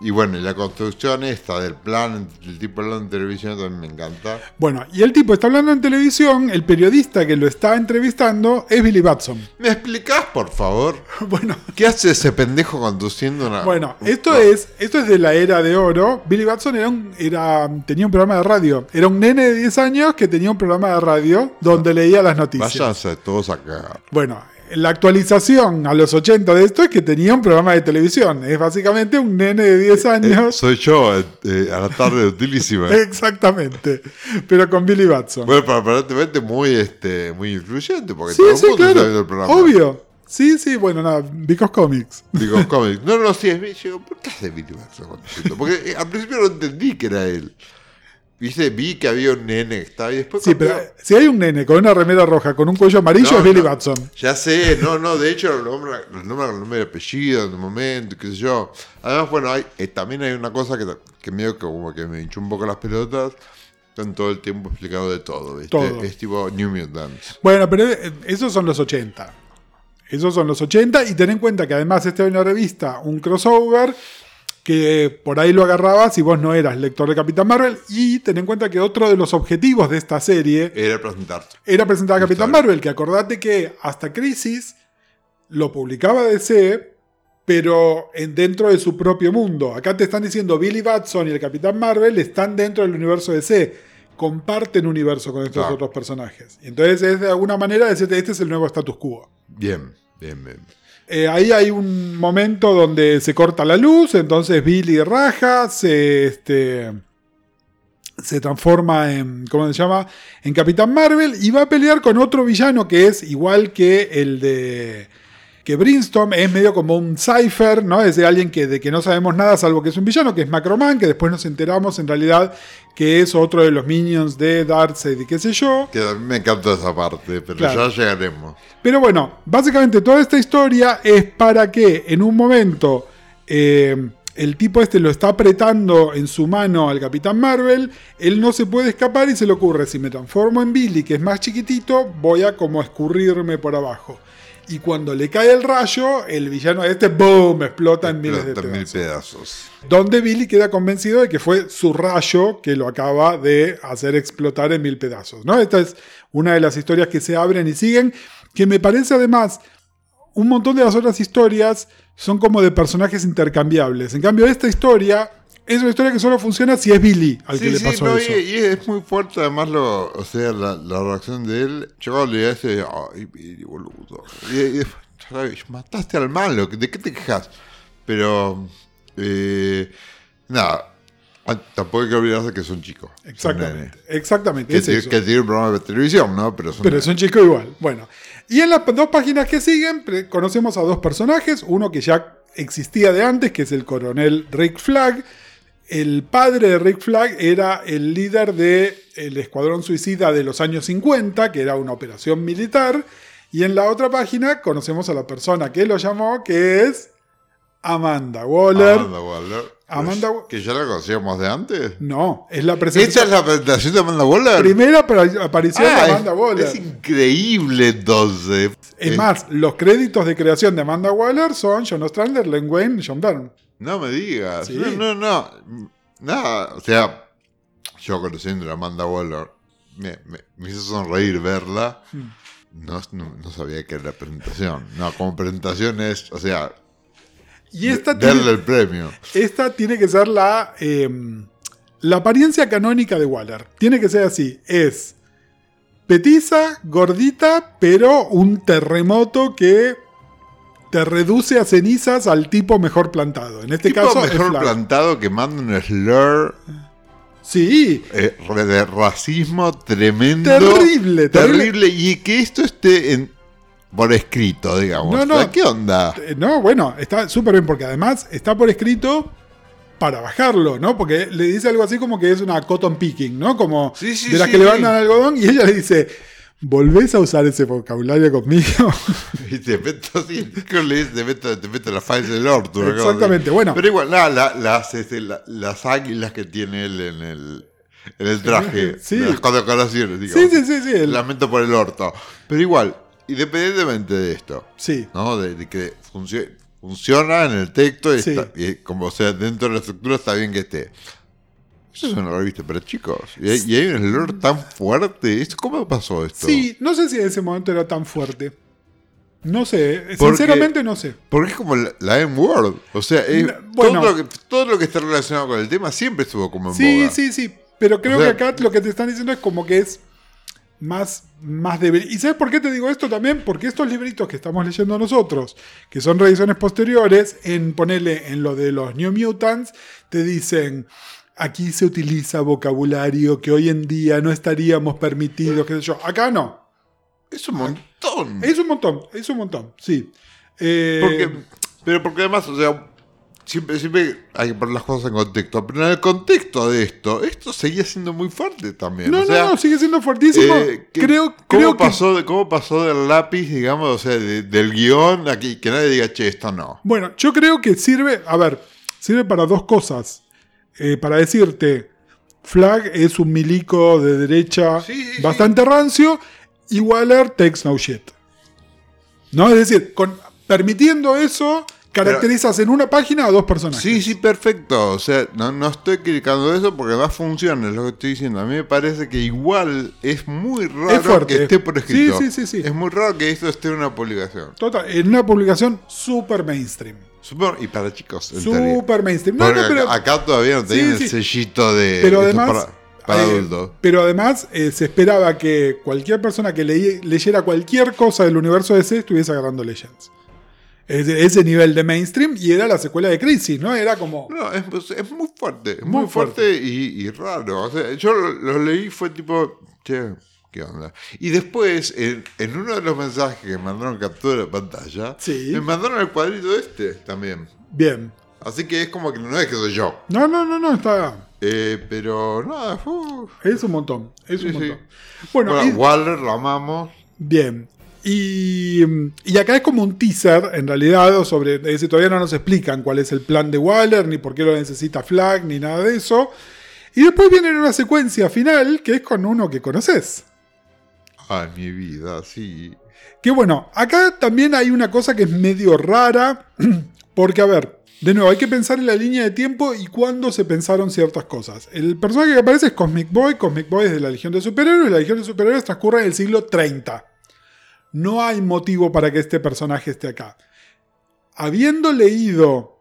y bueno, y la construcción esta del plan, el tipo hablando en televisión también me encanta. Bueno, y el tipo está hablando en televisión. El periodista que lo está entrevistando es Billy Batson. ¿Me explicás, por favor? Bueno, ¿Qué hace ese pendejo conduciendo una.? Bueno, esto No. es, esto es de la era de oro. Billy Batson era un, era, tenía un programa de radio. Era un nene de 10 años que tenía un programa de radio donde leía las noticias. Váyanse todos a cagar. Bueno, la actualización a los 80 de esto es que tenía un programa de televisión. Es básicamente un nene de 10 Eh, años. soy yo, eh, eh, a la tarde utilísima. Exactamente. Pero con Billy Batson. Bueno, pero aparentemente muy, este, muy influyente, porque sí, todo el sí, mundo está claro. viendo el programa. Obvio. Sí, sí, bueno, nada, Because Comics. Digo, cómics. No, no, sí, es. Digo, ¿por qué hace Billy Batson? Porque eh, al principio no entendí que era él. Viste, vi que había un nene que estaba y después. Sí, pero si hay un nene con una remera roja, con un cuello amarillo, No, es Billy no. Batson. Ya sé, no, no, de hecho, nombra, el nombre y apellido en el momento, qué sé yo. Además, bueno, hay, eh, también hay una cosa que, que medio que como que me hinchó un poco las pelotas. Están todo el tiempo explicado de todo, ¿viste? Todo. Es tipo New Mutants. Bueno, pero eh, esos son los 80. Esos son los 80 y ten en cuenta que además esta es una revista, un crossover, que por ahí lo agarrabas si vos no eras lector de Capitán Marvel y ten en cuenta que otro de los objetivos de esta serie Era presentarte. era presentar a Capitán. Marvel, que acordate que hasta Crisis lo publicaba DC, pero en, dentro de su propio mundo. Acá te están diciendo Billy Batson y el Capitán Marvel están dentro del universo DC, comparten universo con estos Claro. otros personajes. Y entonces es de alguna manera decirte, este es el nuevo status quo. Bien, bien, bien. Eh, ahí hay un momento donde se corta la luz, entonces Billy raja, se, este, se transforma en, ¿cómo se llama? En Capitán Marvel y va a pelear con otro villano que es igual que el de que Brimstone, es medio como un cipher, ¿no? Es de alguien que, de que no sabemos nada salvo que es un villano, que es Macroman, que después nos enteramos en realidad que es otro de los minions de Darkseid y qué sé yo. Que a mí me encanta esa parte, pero Claro. ya llegaremos. Pero bueno, básicamente toda esta historia es para que en un momento eh, el tipo este lo está apretando en su mano al Capitán Marvel, él no se puede escapar y se le ocurre, si me transformo en Billy, que es más chiquitito, voy a como escurrirme por abajo. Y cuando le cae el rayo, el villano este, ¡boom!, explota en miles de en mil pedazos. pedazos. Donde Billy queda convencido de que fue su rayo que lo acaba de hacer explotar en mil pedazos. ¿no? Esta es una de las historias que se abren y siguen, que me parece además un montón de las otras historias son como de personajes intercambiables. En cambio, esta historia es una historia que solo funciona si es Billy al que Sí, le sí, pasó no, eso. y, y es muy fuerte además lo, o sea, la, la reacción de él. Cuando le ese, ay, Billy, boludo. Y, y después, "Ay, mataste al malo, ¿de qué te quejas? Pero, eh, nada, ah, tampoco hay que olvidarse que es un chico. es un Exactamente, exactamente. Que, es que un programa de televisión, ¿no? Pero es un Pero nene. es un chico igual. Bueno. Y en las dos páginas que siguen, conocemos a dos personajes. Uno que ya existía de antes, que es el coronel Rick Flag. El padre de Rick Flag era el líder del Escuadrón Suicida de los años 50, que era una operación militar. Y en la otra página conocemos a la persona que lo llamó, que es Amanda Waller. Amanda Waller. Amanda- Que ya la conocíamos de antes. No, es la ¿Esta presentación. es la presentación de Amanda Waller? Primera apar- aparición Ah, de es- Amanda Waller. Es increíble entonces. Es Eh, más, los créditos de creación de Amanda Waller son John Ostrander, Len Wayne y John Byrne. No me digas. Sí. No, no, no. Nada. O sea, yo conociendo a Amanda Waller, me, me- me hizo sonreír verla. Hmm. No, no, no sabía que era la presentación. No, como presentación es, o sea, Y esta darle tiene, el premio. esta tiene que ser la, eh, la apariencia canónica de Waller. Tiene que ser así. Es petiza, gordita, pero un terremoto que te reduce a cenizas al tipo mejor plantado. En este Tipo caso, es mejor plantado que manda un slur Sí, eh, de racismo tremendo. terrible, terrible. Terrible. Y que esto esté en, por escrito, digamos. No, no. ¿Qué onda? Eh, No, bueno, está súper bien porque además está por escrito para bajarlo, ¿no? Porque le dice algo así como que es una cotton picking, ¿no? Como Sí, sí, de las sí, que sí. levantan algodón y ella le dice, ¿volvés a usar ese vocabulario conmigo? Y te meto dice, te meto, te meto la faz del orto. Exactamente, bueno. Pero igual, nada, la- las, este, la- las águilas que tiene él en el, en el traje, Sí. de las condecoraciones, digo. sí, sí, sí, sí. el- Lamento por el orto. Pero igual, independientemente de esto, sí. ¿no? De, de que funcio- funciona en el texto y, Sí. está- y como sea, dentro de la estructura está bien que esté. Eso es una revista para chicos. Y hay, y hay un olor tan fuerte. ¿Esto- ¿Cómo pasó esto? Sí, no sé si en ese momento era tan fuerte. No sé, Porque- sinceramente no sé. Porque es como la, la M-Word. O sea, es- No, bueno. todo, lo que, todo lo que está relacionado con el tema siempre estuvo como en Sí, boga. sí, sí. Pero creo O sea- que acá lo que te están diciendo es como que es más, más de... ¿Y sabes por qué te digo esto también? Porque estos libritos que estamos leyendo nosotros, que son revisiones posteriores, en ponerle en lo de los New Mutants, te dicen... Aquí se utiliza vocabulario que hoy en día no estaríamos permitidos, qué sé yo. Acá no. Es un montón. Es un montón, es un montón, sí. Eh, Porque, pero porque además, o sea, siempre, siempre hay que poner las cosas en contexto. Pero en el contexto de esto, esto seguía siendo muy fuerte también. no, o sea, no, no, sigue siendo fuertísimo. eh, que- creo ¿cómo, creo que pasó, de- ¿Cómo pasó del lápiz, digamos, o sea, de- del guion a que, que nadie diga, che, esto no? Bueno, yo creo que sirve, a ver, sirve para dos cosas. Eh, para decirte, Flag es un milico de derecha Sí, sí, sí. bastante rancio y Waller takes no shit. ¿No? Es decir, con, permitiendo eso, caracterizas en una página a dos personajes. Sí, sí, perfecto. O sea, no, no estoy criticando eso porque además funciona, es lo que estoy diciendo. A mí me parece que igual es muy raro Es que esté por escrito. Sí, sí, sí, sí. Es muy raro que esto esté en una publicación. Total, en una publicación super mainstream. Supongo, y para chicos, en. Super mainstream. No, no, pero- acá, todavía no tenían Sí, el sellito de Pero además, para, para eh, adultos. pero además eh, se esperaba que cualquier persona que leye- leyera cualquier cosa del universo DC estuviese agarrando Legends. Es de ese nivel de mainstream y era la secuela de Crisis, ¿no? Era como. No, es, pues, es muy fuerte, es Muy muy, fuerte, y, y raro. O sea, yo lo, lo leí fue tipo, che, ¿qué onda? Y después, en, en uno de los mensajes que me mandaron captura de pantalla, Sí. me mandaron el cuadrito este también. Bien. Así que es como que no es que soy yo. No, no, no, no, está. Eh, pero nada, uf. Es un montón. Es Sí, un sí. montón. Bueno, Bueno, y- Waller lo amamos. bien. Y, y acá es como un teaser, en realidad, sobre. Todavía no nos explican cuál es el plan de Waller, ni por qué lo necesita Flag, ni nada de eso. Y después viene una secuencia final que es con uno que conoces. Ay, mi vida, sí. Que bueno, acá también hay una cosa que es medio rara, porque a ver, de nuevo, hay que pensar en la línea de tiempo y cuándo se pensaron ciertas cosas. El personaje que aparece es Cosmic Boy, Cosmic Boy es de la Legión de Superhéroes, la Legión de Superhéroes transcurre en el siglo 30. No hay motivo para que este personaje esté acá. Habiendo leído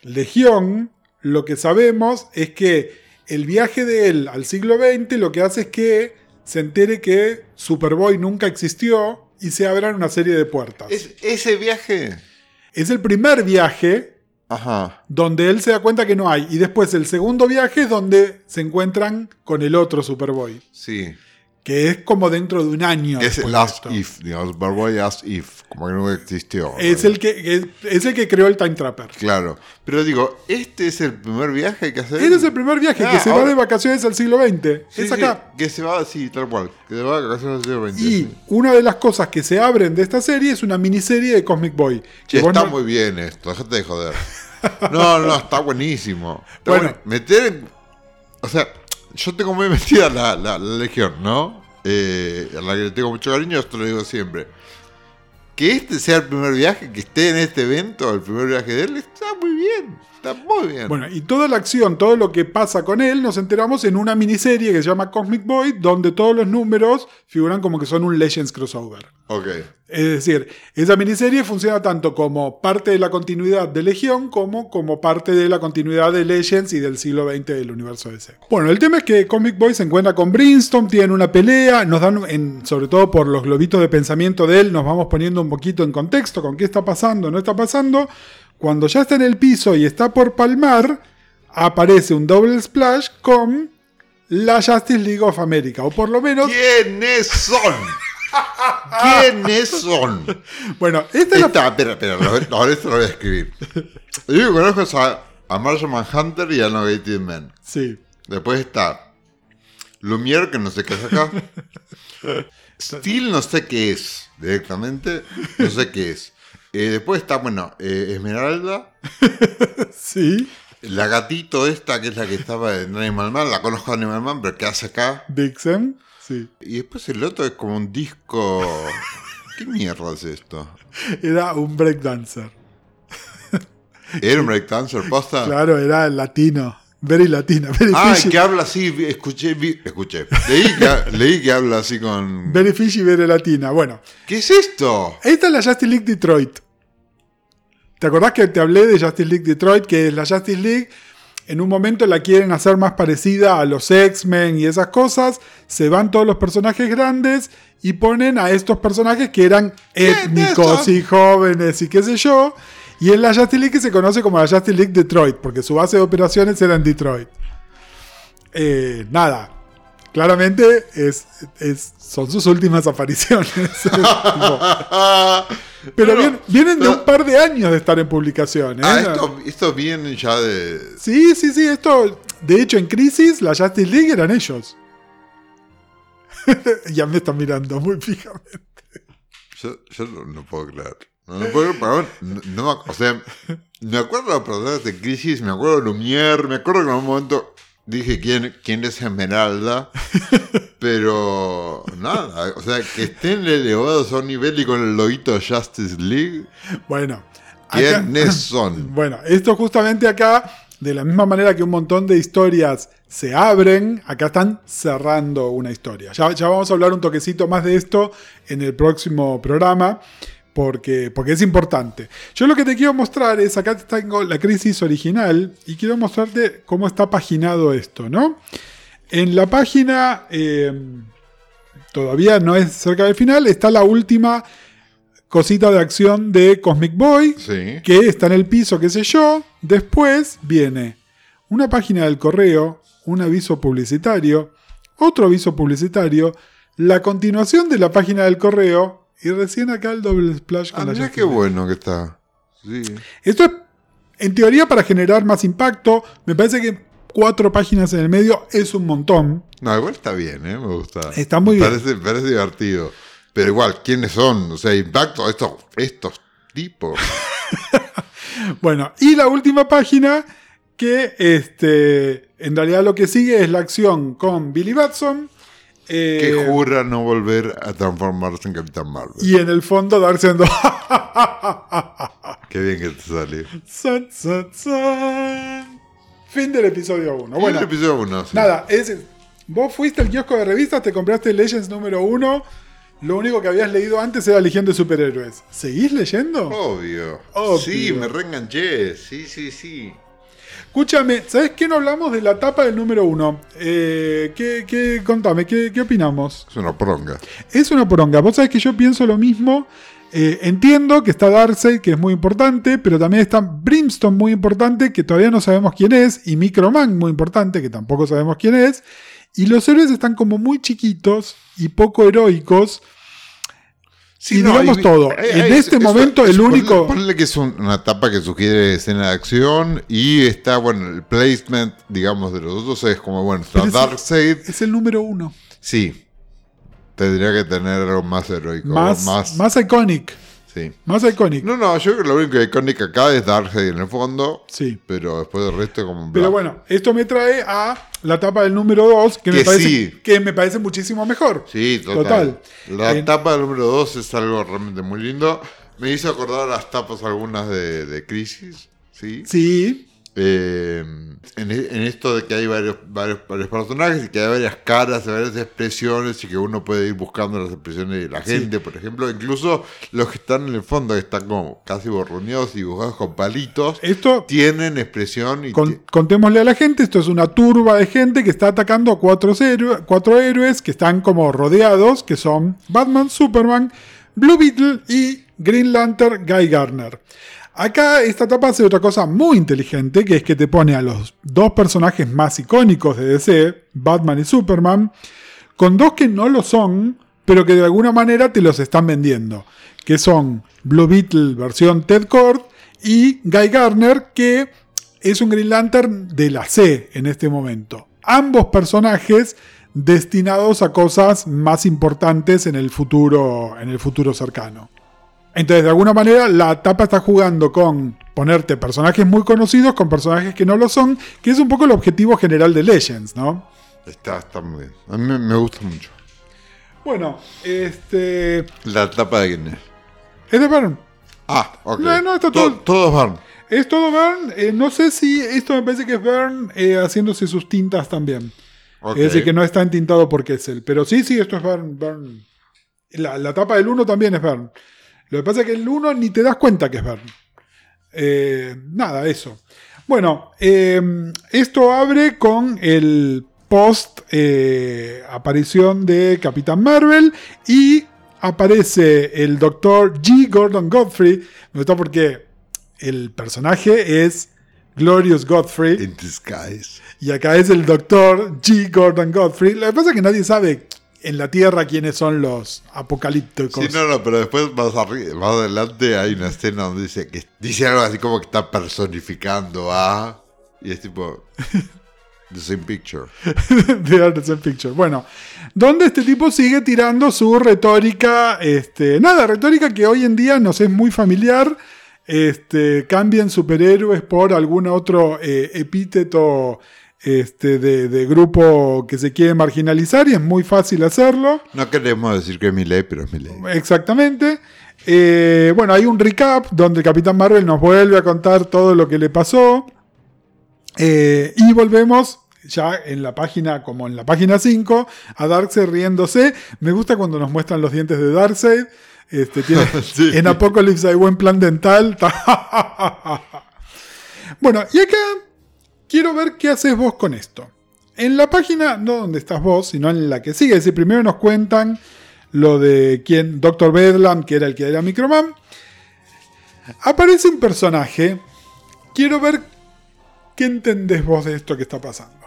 Legión, lo que sabemos es que el viaje de él al siglo XX lo que hace es que se entere que Superboy nunca existió y se abran una serie de puertas. Es, Es, ese viaje. el primer viaje Ajá. donde él se da cuenta que no hay. Y después el segundo viaje es donde se encuentran con el otro Superboy. Sí. Que es como dentro de un año. Es el de As esto. If, digamos, Superboy As If, como que no existió. Es el que, es, es el que creó el Time Trapper. Claro. Pero digo, ¿este es el primer viaje que hace? Ese es el primer viaje Ah, que se va de vacaciones al siglo XX. Sí, es sí, acá. que se va, sí, tal cual. Que se va a vacaciones al siglo XX. Y una de las cosas que se abren de esta serie es una miniserie de Cosmic Boy. Que está no- muy bien esto, déjate de joder. No, no, está buenísimo. Está Bueno. Meter en- O sea, yo tengo muy metida la, la, la Legión, ¿no? Eh, a la que le tengo mucho cariño, esto lo digo siempre. Que este sea el primer viaje, que esté en este evento, el primer viaje de él, está muy bien. Está muy bien. Bueno, y toda la acción, todo lo que pasa con él, nos enteramos en una miniserie que se llama Cosmic Boy, donde todos los números figuran como que son un Legends crossover. Ok. Es decir, esa miniserie funciona tanto como parte de la continuidad de Legión como como parte de la continuidad de Legends y del siglo XX del universo DC. Bueno, el tema es que Comic Boy se encuentra con Brimstone, tienen una pelea, nos dan, en- sobre todo por los globitos de pensamiento de él, nos vamos poniendo un poquito en contexto con qué está pasando, no está pasando. Cuando ya está en el piso y está por palmar, aparece un double splash con la Justice League of America, o por lo menos... ¿Quiénes son? ¿Quiénes son? Bueno, esta es la espera, espera, ahora esto lo voy a escribir. Yo conozco a a Martian Manhunter y a No Gated Men. Sí. Después está Lumiere, que no sé qué es acá. Steel, no sé qué es directamente. No sé qué es. Eh, después está, bueno, eh, Esmeralda. Sí. La gatito esta, que es la que estaba en Animal Man. La conozco de Animal Man, pero ¿qué hace acá? Dixon. Sí. Y después el otro es como un disco... ¿Qué mierda es esto? Era un breakdancer. ¿Era un breakdancer posta? Claro, era latino. Very latino. Very Ah, fishy. que habla así, escuché, vi- escuché. Leí que, leí que habla así con... Very fishy, very latina. Bueno, ¿Qué es esto? esta es la Justice League Detroit. ¿Te acordás que te hablé de Justice League Detroit? Que la Justice League en un momento la quieren hacer más parecida a los X-Men y esas cosas. Se van todos los personajes grandes y ponen a estos personajes que eran étnicos y jóvenes y qué sé yo. Y en la Justice League que se conoce como la Justice League Detroit, porque su base de operaciones era en Detroit. Eh, nada, claramente es, es- son sus últimas apariciones. Pero bien- vienen de pero- un par de años de estar en publicación. ¿eh? Ah, esto, esto viene ya de... Sí, sí, sí, esto. De hecho, en Crisis, la Justice League eran ellos. ya me están mirando muy fijamente. Yo, yo no, no puedo creer. No, no puedo creer, pero no, no o sea, me acuerdo de personajes de Crisis, me acuerdo de Lumière, me acuerdo que en un momento dije quién, quién es Esmeralda, pero nada, o sea, que estén elevados a un nivel y con el loguito de Justice League, Bueno. acá- ¿quiénes son? Bueno, esto justamente acá, de la misma manera que un montón de historias se abren, acá están cerrando una historia. Ya, ya vamos a hablar un toquecito más de esto en el próximo programa, porque, porque es importante. Yo lo que te quiero mostrar es, acá tengo la crisis original, y quiero mostrarte cómo está paginado esto, ¿no? En la página, eh, todavía no es cerca del final, está la última cosita de acción de Cosmic Boy, Sí. que está en el piso, qué sé yo. Después viene una página del correo, un aviso publicitario, otro aviso publicitario, la continuación de la página del correo y recién acá el doble splash con Ah, la mirá qué bueno que está. Sí. Esto es, en teoría, para generar más impacto. Me parece que cuatro páginas en el medio es un montón. No, igual está bien, ¿eh? Me gusta. Está muy Me bien. Parece divertido. Pero igual, ¿quiénes son? O sea, impacto, estos, estos tipos. Bueno, y la última página que este, en realidad lo que sigue es la acción con Billy Batson. Eh, que jura no volver a transformarse en Capitán Marvel. y en el fondo darse en Qué bien que te salió. San, san, san. Fin del episodio 1. Bueno, el episodio uno, sí. nada, es, vos fuiste al kiosco de revistas, te compraste Legends número 1. Lo único que habías leído antes era Legión de Superhéroes. ¿Seguís leyendo? Obvio. Obvio. Sí, me reenganché. Sí, sí, sí. Escúchame, ¿sabes qué no hablamos de la tapa del número 1? Eh, ¿qué, qué- contame, ¿qué, ¿qué opinamos? Es una poronga. Es una poronga. Vos sabés que yo pienso lo mismo. Eh, entiendo que está Darkseid, que es muy importante, pero también está Brimstone, muy importante, que todavía no sabemos quién es, y Microman, muy importante, que tampoco sabemos quién es. Y los héroes están como muy chiquitos y poco heroicos. Sí, Y no, digamos hay- todo, hay- en hay- este momento el ponle- único- Ponle que es un- una etapa que sugiere escena de acción y está, bueno, el placement, digamos, de los otros es como, bueno, está es- Darkseid. Es el número uno. Sí. Tendría que tener algo más heroico. Más, más, más iconic. Sí. Más iconic. No, no, yo creo que lo único icónico acá es Darkseid en el fondo, Sí. pero después del resto es como... Pero bueno, esto me trae a la tapa del número 2, que, me parece, sí. que me parece muchísimo mejor. Sí, total. Total. La En- tapa número 2 es algo realmente muy lindo. Me hizo acordar las tapas algunas de, de Crisis, ¿sí? Sí, Eh, en, en esto de que hay varios, varios, varios personajes y que hay varias caras, varias expresiones y que uno puede ir buscando las expresiones de la gente, por ejemplo, incluso los que están en el fondo, que están como casi borroneados y dibujados con palitos, esto tienen expresión y Con- ti- contémosle a la gente, esto es una turba de gente que está atacando a cuatro, héroe- cuatro héroes que están como rodeados, que son Batman, Superman, Blue Beetle y Green Lantern Guy Garner. Acá esta etapa hace otra cosa muy inteligente, que es que te pone a los dos personajes más icónicos de DC, Batman y Superman, con dos que no lo son, pero que de alguna manera te los están vendiendo, que son Blue Beetle versión Ted Kord y Guy Garner, que es un Green Lantern de la C en este momento. Ambos personajes destinados a cosas más importantes en el futuro, en el futuro cercano. Entonces, de alguna manera, la tapa está jugando con ponerte personajes muy conocidos con personajes que no lo son, que es un poco el objetivo general de Legends, ¿no? Está, está muy bien. A mí me- gusta mucho. Bueno, este. La tapa de quién es. Es de Byrne. Ah, ok. No, no, está To- todo- Todos van. Es todo Byrne. eh, no sé si esto me parece que es Byrne eh, haciéndose sus tintas también. Ok. Es decir, que no está entintado por Kessel. Pero sí, sí, esto es Byrne. Byrne. La, la tapa del 1 también es Byrne. Lo que pasa es que el 1 ni te das cuenta que es Byrne. Eh, nada, eso. Bueno, eh, esto abre con el post eh, aparición de Capitán Marvel y aparece el doctor G. Gordon Godfrey. Me gusta porque el personaje es Glorious Godfrey. In disguise. Y acá es el doctor G. Gordon Godfrey. Lo que pasa es que nadie sabe en la Tierra quiénes son los apocalípticos. Sí, no, no, pero después más, arri- más adelante hay una escena donde dice que dice algo así como que está personificando a. Y es tipo. The same picture. Art of Picture. Bueno, donde este tipo sigue tirando su retórica, este, nada, retórica que hoy en día nos es muy familiar. Este, cambian superhéroes por algún otro eh, epíteto este, de, de grupo que se quiere marginalizar y es muy fácil hacerlo. No queremos decir que es mi ley, pero es mi ley. Exactamente. Eh, bueno, hay un recap donde el Capitán Marvel nos vuelve a contar todo lo que le pasó. Eh, y volvemos ya en la página, como en la página 5, a Darkseid riéndose. Me gusta cuando nos muestran los dientes de Darkseid. Este, tiene- Sí. En Apocalypse hay buen plan dental. bueno, y acá quiero ver qué haces vos con esto. En la página, no donde estás vos, sino en la que sigue. Es decir, primero nos cuentan lo de quién, Dr. Bedlam, que era el que era Microman. Aparece un personaje. Quiero ver qué entendés vos de esto que está pasando.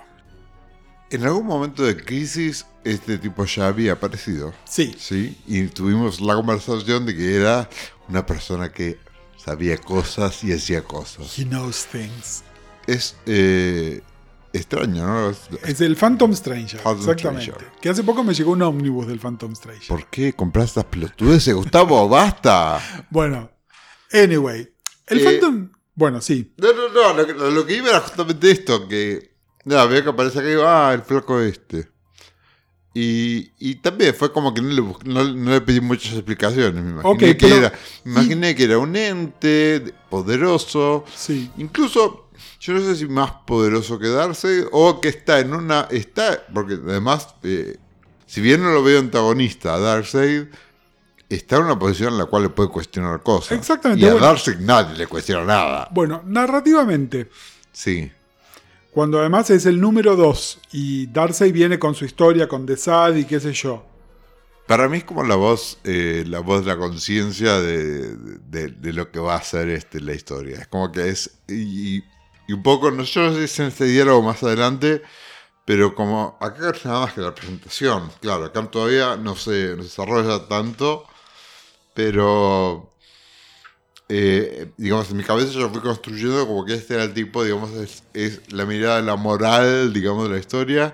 En algún momento de crisis, este tipo ya había aparecido. Sí. Sí, y tuvimos la conversación de que era una persona que sabía cosas y hacía cosas. He knows things. Es eh, extraño, ¿no? Es- Es el Phantom Stranger. Phantom exactamente. Stranger. Que hace poco me llegó un ómnibus del Phantom Stranger. ¿Por qué compras estas pelotudeces, Gustavo? ¡Basta! Bueno, anyway. El Eh, Phantom. Bueno, sí. No, no, no, lo que, lo que iba era justamente esto, que no, veo que aparece acá y digo, ah, el flaco este. Y, y también fue como que no le, no, no le pedí muchas explicaciones, me imaginé, que, pero- era, me imaginé que era un ente de- poderoso, Sí. incluso yo no sé si más poderoso que Darcy o que está en una, está, porque además, eh, si bien no lo veo antagonista a Darkseid, está en una posición en la cual le puede cuestionar cosas. Exactamente, Y a bueno. Darkseid nadie le cuestiona nada. Bueno, narrativamente. Sí. Cuando además es el número 2 y Darcy viene con su historia, con The Sad y qué sé yo. Para mí es como la voz, eh, la voz de la conciencia de, de- de lo que va a ser este, la historia. Es como que es. Y, y un poco, no sé si en este diálogo más adelante, pero como acá es nada más que la presentación. Claro, acá todavía no se, no se desarrolla tanto, pero. eh, digamos, en mi cabeza yo fui construyendo como que este era el tipo, digamos, es, es la mirada de la moral, digamos, de la historia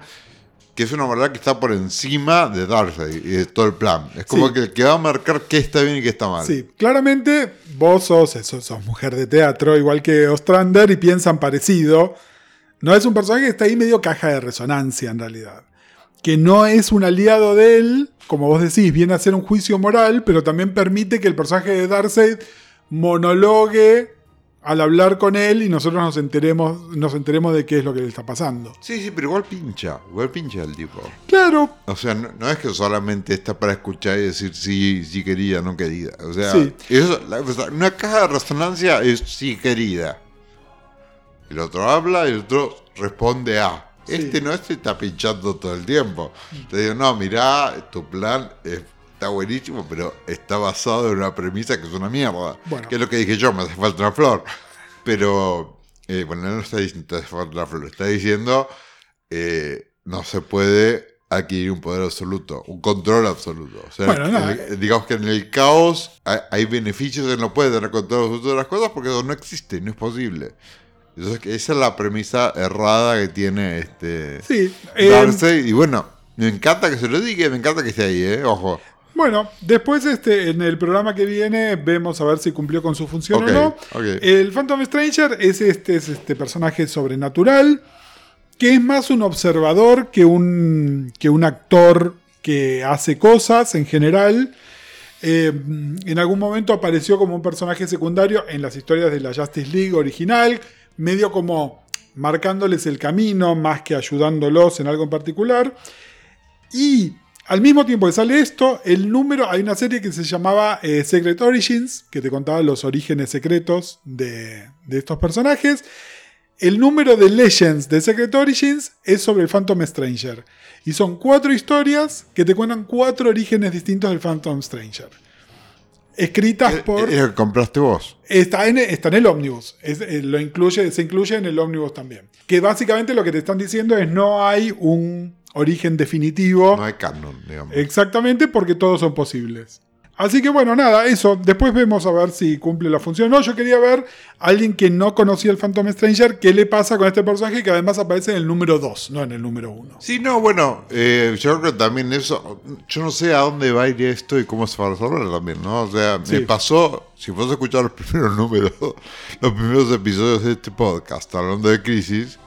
que es una moral que está por encima de Darkseid y de todo el plan. Es como Sí. que el que va a marcar qué está bien y qué está mal. Sí, claramente vos sos, sos, sos mujer de teatro, igual que Ostrander, y piensan parecido. No es un personaje que está ahí medio caja de resonancia en realidad. Que no es un aliado de él, como vos decís, viene a ser un juicio moral, pero también permite que el personaje de Darkseid monologue al hablar con él y nosotros nos enteremos, nos enteremos de qué es lo que le está pasando. Sí, sí, pero igual pincha, igual pincha el tipo. Claro, O sea, no, no es que solamente está para escuchar y decir sí, sí querida, no querida. O sea, Sí. eso- la- una caja de resonancia es sí querida. El otro habla y el otro responde a. Sí. Este no, este está pinchando todo el tiempo. Te digo, no, mirá, tu plan es- está buenísimo, pero está basado en una premisa que es una mierda. Bueno. Que es lo que dije yo, me hace falta una flor. Pero, eh, bueno, no está diciendo te hace falta una flor, está diciendo eh, no se puede adquirir un poder absoluto, un control absoluto. O sea, Bueno, no, el- eh. digamos que en el caos hay, hay beneficios, él no puede tener control absoluto de las cosas porque eso no existe, no es posible. Entonces, esa es la premisa errada que tiene este Sí. eh, Darcy. Y bueno, me encanta que se lo diga, me encanta que esté ahí, ¿eh? Ojo. Bueno, después este, en el programa que viene vemos a ver si cumplió con su función o no. El Phantom Stranger es este, es este personaje sobrenatural que es más un observador que un, que un actor que hace cosas en general. Eh, en algún momento apareció como un personaje secundario en las historias de la Justice League original, medio como marcándoles el camino más que ayudándolos en algo en particular. Y al mismo tiempo que sale esto, el número, hay una serie que se llamaba eh, Secret Origins, que te contaba los orígenes secretos de, de estos personajes. El número de Legends de Secret Origins es sobre el Phantom Stranger. Y son cuatro historias que te cuentan cuatro orígenes distintos del Phantom Stranger. Escritas por... Es lo que compraste vos. Está en, está en el ómnibus. Es- eh, lo incluye, se incluye en el ómnibus también. Que básicamente lo que te están diciendo es no hay un origen definitivo. No hay canon, digamos. Exactamente, porque todos son posibles. Así que bueno, nada, eso. Después vemos a ver si cumple la función. No, yo quería ver a alguien que no conocía el Phantom Stranger, qué le pasa con este personaje que además aparece en el número 2, no en el número 1. Sí, no, bueno, eh, yo creo que también eso, yo no sé a dónde va a ir esto y cómo se va a resolver también, ¿no? O sea, Sí. me pasó, si vos escuchar los primeros números, los primeros episodios de este podcast, hablando de crisis,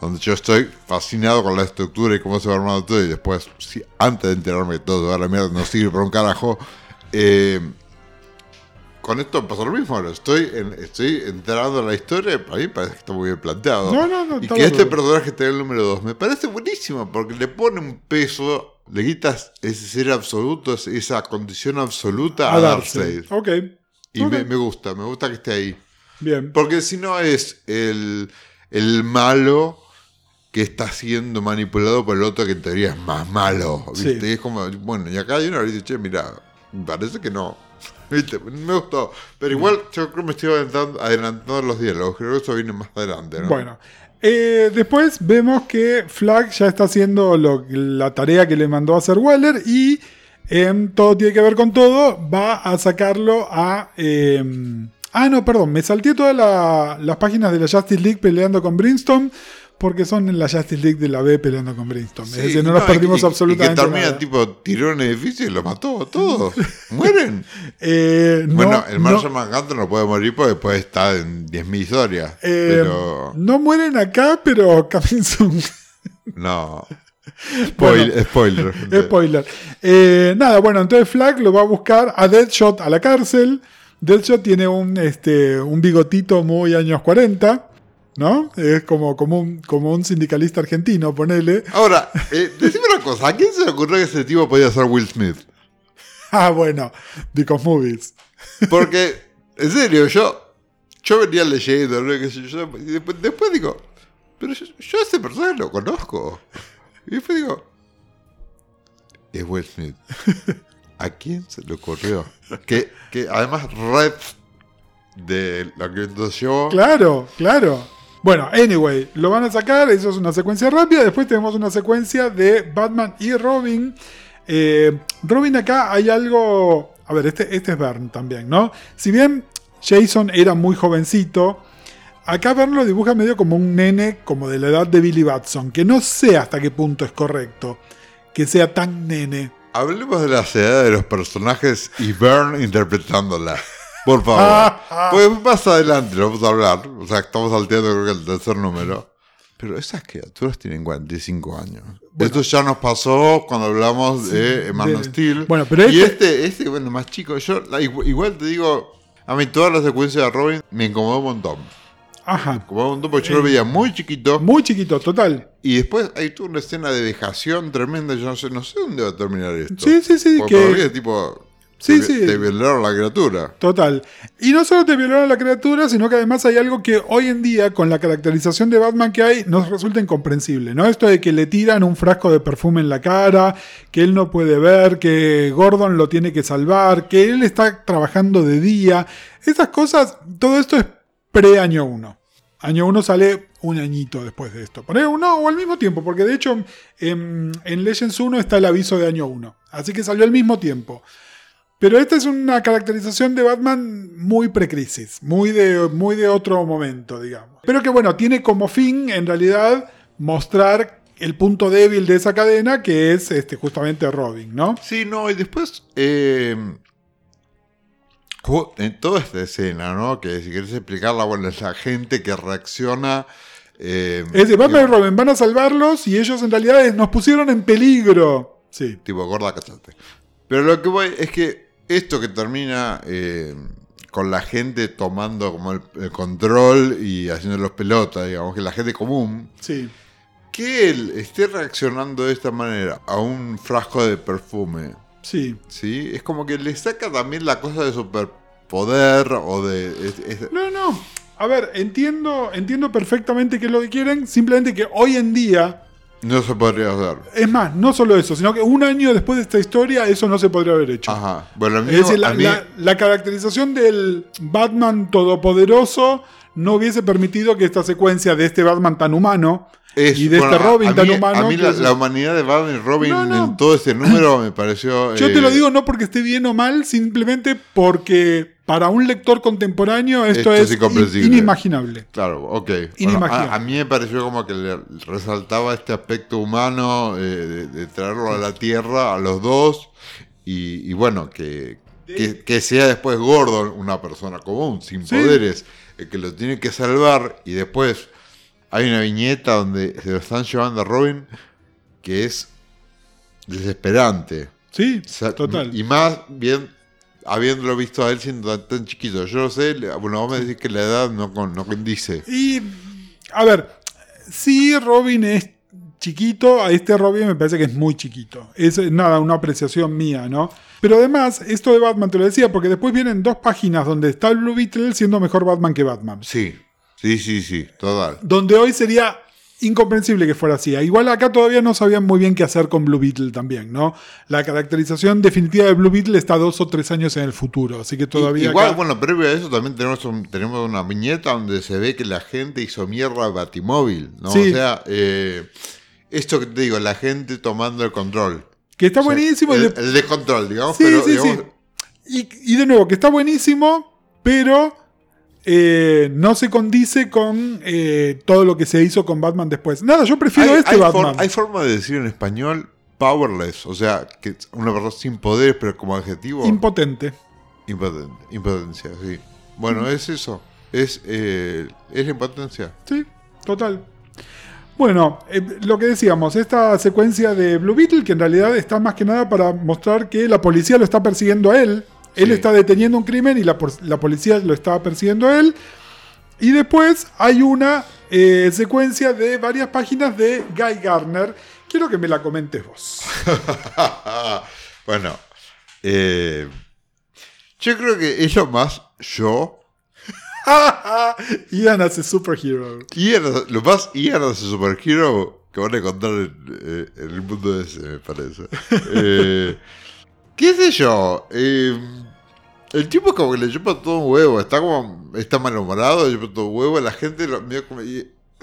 donde yo estoy fascinado con la estructura y cómo se va armando todo, y después, si, antes de enterarme que todo se va a la mierda, no sirve para un carajo, eh, con esto pasó lo mismo, ahora estoy, en- estoy enterando la historia, para mí parece que está muy bien planteado. No, no, no, Y que este personaje en el número 2 me parece buenísimo, porque le pone un peso, le quitas ese ser absoluto, esa condición absoluta a, A Darkseid. Ok. Y Ok. me, me gusta, me gusta que esté ahí. Bien. Porque si no es el, el malo que está siendo manipulado por el otro que en teoría es más malo. ¿viste? Sí. Y es como, bueno, y acá hay uno que dice, che, mira, me parece que no. ¿Viste? Me gustó. Pero igual yo creo que me estoy adelantando, adelantando los diálogos. Creo que eso viene más adelante, ¿no? Bueno. eh, después vemos que Flag ya está haciendo lo- la tarea que le mandó a hacer Waller y em, todo tiene que ver con todo. Va a sacarlo a. em, ah, no, perdón. Me salté todas la- las páginas de la Justice League peleando con Brimstone. Porque son en la Justice League de la B peleando con Brimstone. Sí, es decir, no nos y- perdimos y- absolutamente Y que termina nada. tipo, tiró un edificio y lo mató a todos. Mueren. Eh, no, bueno, el no, Marshall Manhunter no puede morir porque después está en 10.000 historias. eh, pero no mueren acá, pero Coming soon. no. Spoil- spoiler. gente. Spoiler. Eh, nada, bueno, entonces Flag lo va a buscar a Deadshot a la cárcel. Deadshot tiene un, este, un bigotito muy años 40, ¿no? Es como, como, un, como un sindicalista argentino, ponele. Ahora, eh, decime una cosa. ¿A quién se le ocurrió que ese tipo podía ser Will Smith? Ah, bueno, Because Movies. Porque, en serio, yo, yo venía leyendo, ¿no? Yo, y después, después digo, pero yo, yo a ese personaje lo conozco. Y después digo, es Will Smith. ¿A quién se le ocurrió? Que, que además Red de lo que nos llevó. Claro, claro. Bueno, anyway, lo van a sacar, eso es una secuencia rápida. Después tenemos una secuencia de Batman y Robin. Eh, Robin acá hay algo... A ver, este, este es Bern también, ¿no? Si bien Jason era muy jovencito, acá Bern lo dibuja medio como un nene como de la edad de Billy Batson, que no sé hasta qué punto es correcto que sea tan nene. Hablemos de la edad de los personajes y Byrne interpretándola. Por favor. Ah, ah. Pues más adelante lo vamos a hablar. O sea, estamos salteando creo que el tercer número. Pero esas criaturas tienen 45 años. Esto ya nos pasó cuando hablamos de Man of de- Steel. Bueno, pero Y este- este, este, bueno, más chico. Yo igual, te digo, a mí toda la secuencia de Robin me incomodó un montón. Ajá. Me incomodó un montón porque yo lo veía muy chiquito. Muy chiquito, total. Y después hay toda una escena de vejación tremenda. Yo no sé, no sé dónde va a terminar esto. Sí, sí, sí, Porque que- tipo. Sí, te, sí. te violaron la criatura. Total. Y no solo te violaron la criatura, sino que además hay algo que hoy en día, con la caracterización de Batman que hay, nos resulta incomprensible, ¿no? Esto de que le tiran un frasco de perfume en la cara, que él no puede ver, que Gordon lo tiene que salvar, que él está trabajando de día. Esas cosas, todo esto es pre-año 1. Año 1 sale un añito después de esto. Poner uno o al mismo tiempo, porque de hecho en, en Legends 1 está el aviso de año 1. Así que salió al mismo tiempo. Pero esta es una caracterización de Batman muy precrisis, muy de, muy de otro momento, digamos. Pero que bueno, tiene como fin, en realidad, mostrar el punto débil de esa cadena, que es este, justamente Robin, ¿no? Sí, no, y después. eh, en toda esta escena, ¿no? Que si querés explicarla, bueno, es la gente que reacciona. eh, Es decir, Batman y Robin van a salvarlos y ellos en realidad nos pusieron en peligro. Sí. Tipo, gorda, cachate. Pero lo que voy es que esto que termina eh, con la gente tomando como el, el control y haciendo los pelotas, digamos, que la gente común, Sí. que él esté reaccionando de esta manera a un frasco de perfume, Sí. ¿sí? Es como que le saca también la cosa de superpoder o de... es- es- No, no. A ver, entiendo, entiendo perfectamente qué es lo que quieren. Simplemente que hoy en día, no se podría hacer. es más, no solo eso, sino que un año después de esta historia, eso no se podría haber hecho. Ajá. Bueno, a mí, Es decir, la, a mí- la- la caracterización del Batman todopoderoso no hubiese permitido que esta secuencia de este Batman tan humano es- y de bueno, este Robin a tan mí- humano. A mí la, es- la humanidad de Batman y Robin No, no. en todo ese número me pareció... Yo te eh, lo digo no porque esté bien o mal, simplemente porque para un lector contemporáneo esto, Esto es in- inimaginable. Claro, ok. Bueno, Inimaginable. a, a mí me pareció como que le resaltaba este aspecto humano eh, de, de traerlo a la Tierra a los dos y, y bueno, que, que, que sea después Gordon una persona común, sin Sí. poderes, el que lo tiene que salvar y después hay una viñeta donde se lo están llevando a Robin que es desesperante. Sí, O sea, total. Y más bien habiéndolo visto a él siendo tan, tan chiquito. Yo lo sé, bueno, vos me decís que la edad no, no condice. Y, a ver, si Robin es chiquito, a este Robin me parece que es muy chiquito. Es eh, nada, una apreciación mía, ¿no? Pero además, esto de Batman te lo decía, porque después vienen dos páginas donde está el Blue Beetle siendo mejor Batman que Batman. Sí, sí, sí, sí, total. Donde hoy sería incomprensible que fuera así. Igual acá todavía no sabían muy bien qué hacer con Blue Beetle también, ¿no? La caracterización definitiva de Blue Beetle está dos o tres años en el futuro, así que todavía... Igual, acá- bueno, previo a eso también tenemos, un- tenemos una viñeta donde se ve que la gente hizo mierda a Batimóvil, ¿no? Sí. O sea, eh, esto que te digo, la gente tomando el control. que está O sea, buenísimo. El, el descontrol, digamos, Sí, pero sí, digamos, sí. Y, y de nuevo, que está buenísimo, pero eh, no se condice con eh, todo lo que se hizo con Batman después. Nada, yo prefiero hay, este hay for- Batman. hay forma de decir en español powerless, o sea, que es una persona sin poderes, pero como adjetivo. Impotente. Impotente, impotencia, sí. Bueno, es eso. Es, eh, es la impotencia. Sí, total. Bueno, eh, lo que decíamos, esta secuencia de Blue Beetle, que en realidad está más que nada para mostrar que la policía lo está persiguiendo a él. Él Sí. está deteniendo un crimen y la, policía lo está persiguiendo a él. Y después hay una eh, secuencia de varias páginas de Guy Garner. Quiero que me la comentes vos. bueno, eh, yo creo que es lo más yo. Ian hace superhero. Ian, lo más Ian a superhero que van a encontrar en, eh, en el mundo ese, me parece. Eh, ¿Qué sé yo? Eh, el tipo como que le chupa todo un huevo, está como, está malhumorado, le chupa todo un huevo, la gente lo como,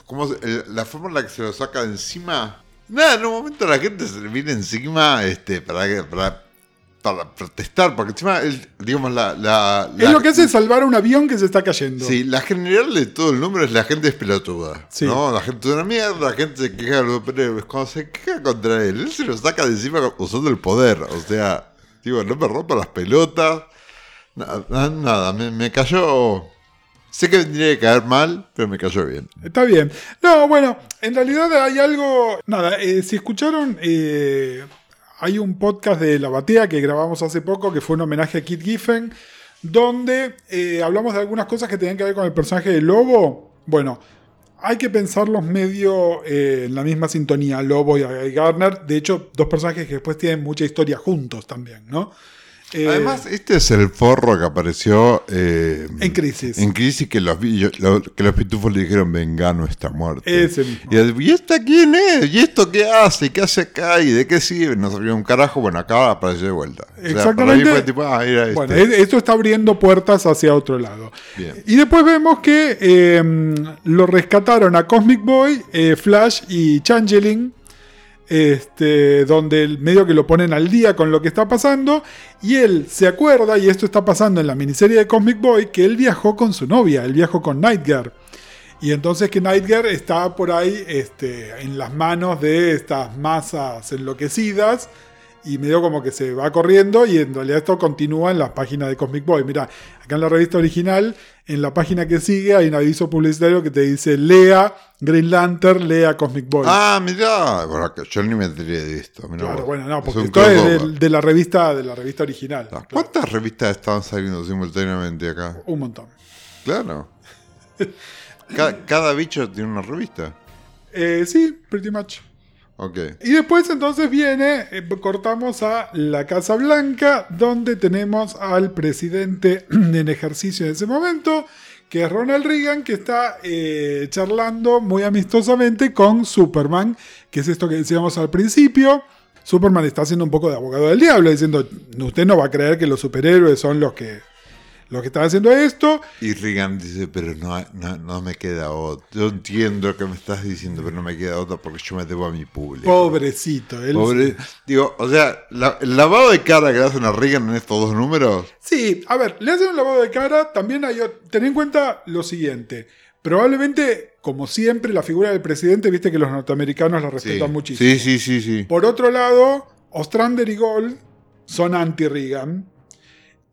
como la forma en la que se lo saca de encima. Nada, en un momento la gente se le viene encima este, para, para, para protestar, porque encima, el- digamos, la, la, Es lo que hace salvar un avión que se está cayendo. Sí, la general de todo el número es la gente es pelotuda. Sí. ¿no? La gente es una mierda, la gente se queja de los superhéroes. Cuando se queja contra él, él se lo saca de encima usando el poder. O sea, digo, no me rompa las pelotas. Nada, me, cayó. Sé que tendría que caer mal, pero me cayó bien. Está bien. No, bueno, en realidad hay algo. Nada, eh, si escucharon, eh, hay un podcast de La Batea que grabamos hace poco que fue un homenaje a Kit Giffen, donde eh, hablamos de algunas cosas que tenían que ver con el personaje de Lobo. Bueno, hay que pensarlos medio eh, en la misma sintonía, Lobo y Guy Garner. De hecho, dos personajes que después tienen mucha historia juntos también, ¿no? Eh, Además, este es el forro que apareció eh, En Crisis. En crisis que los, vi- yo- lo- que los pitufos le dijeron, Vengano está muerto. Ese mismo. Y, ¿y esta quién es? ¿Y esto qué hace? ¿Qué hace acá? ¿Y de qué sirve? No sabía un carajo. Bueno, acá apareció de vuelta. O sea, Exactamente. mí fue tipo, ah, mira Bueno, este. es- esto está abriendo puertas hacia otro lado. Bien. Y después vemos que eh, lo rescataron a Cosmic Boy, Flash y Changeling. Este, donde el medio que lo ponen al día con lo que está pasando, y él se acuerda, y esto está pasando en la miniserie de Cosmic Boy, que él viajó con su novia, él viajó con Nightgirl. Y entonces que Nightgirl está por ahí este, en las manos de estas masas enloquecidas y medio como que se va corriendo y en realidad esto continúa en las páginas de Cosmic Boy. Mira, acá en la revista original, en la página que sigue hay un aviso publicitario que te dice lea Green Lantern, lea Cosmic Boy. Ah. Bueno, que yo ni me enteré de esto. mirá Claro, bueno, no, porque esto es de, de la revista de la revista original. Ah, ¿Cuántas revistas estaban saliendo simultáneamente acá? Un montón. Claro. Cada, cada bicho tiene una revista. Eh, sí, pretty much. Y después entonces viene, eh, cortamos a la Casa Blanca, donde tenemos al presidente en ejercicio en ese momento, que es Ronald Reagan, que está eh, charlando muy amistosamente con Superman, que es esto que decíamos al principio. Superman está haciendo un poco de abogado del diablo, diciendo, usted no va a creer que los superhéroes son los que, los que están haciendo esto. Y Reagan dice, pero no, no, no me queda otra. Yo entiendo lo que me estás diciendo, pero no me queda otra porque yo me debo a mi público. Pobrecito. él- Pobre. Digo, o sea, la- el lavado de cara que le hacen a Reagan en estos dos números. Sí, a ver, le hacen un lavado de cara. También hay. Ten en cuenta lo siguiente. Probablemente, como siempre, la figura del presidente, viste que los norteamericanos la Sí, respetan muchísimo. sí, sí, sí, sí. Por otro lado, Ostrander y Gold son anti-Reagan.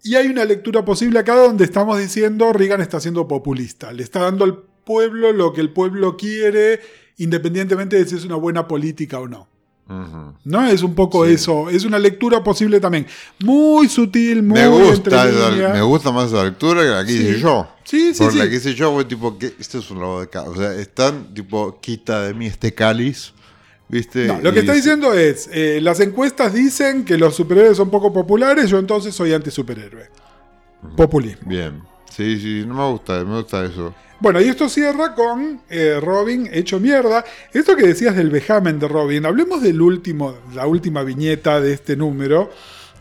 Y hay una lectura posible acá donde estamos diciendo Reagan está siendo populista. Le está dando al pueblo lo que el pueblo quiere, independientemente de si es una buena política o no. ¿No? Es un poco Sí. eso. Es una lectura posible también. Muy sutil, muy Me gusta, esa- me gusta más esa lectura que la que Sí. hice yo. Sí, sí, Por la sí. que hice yo fue tipo, que esto es un lavado de cara. O sea, están tipo, quita de mí este cáliz. ¿Viste? No, lo que Y está dice- diciendo es, eh, las encuestas dicen que los superhéroes son poco populares, yo entonces soy anti-superhéroe. Populismo. Bien. Sí, sí, no me gusta, me gusta eso. Bueno, y esto cierra con eh, Robin hecho mierda. Esto que decías del vejamen de Robin, hablemos del último, la última viñeta de este número,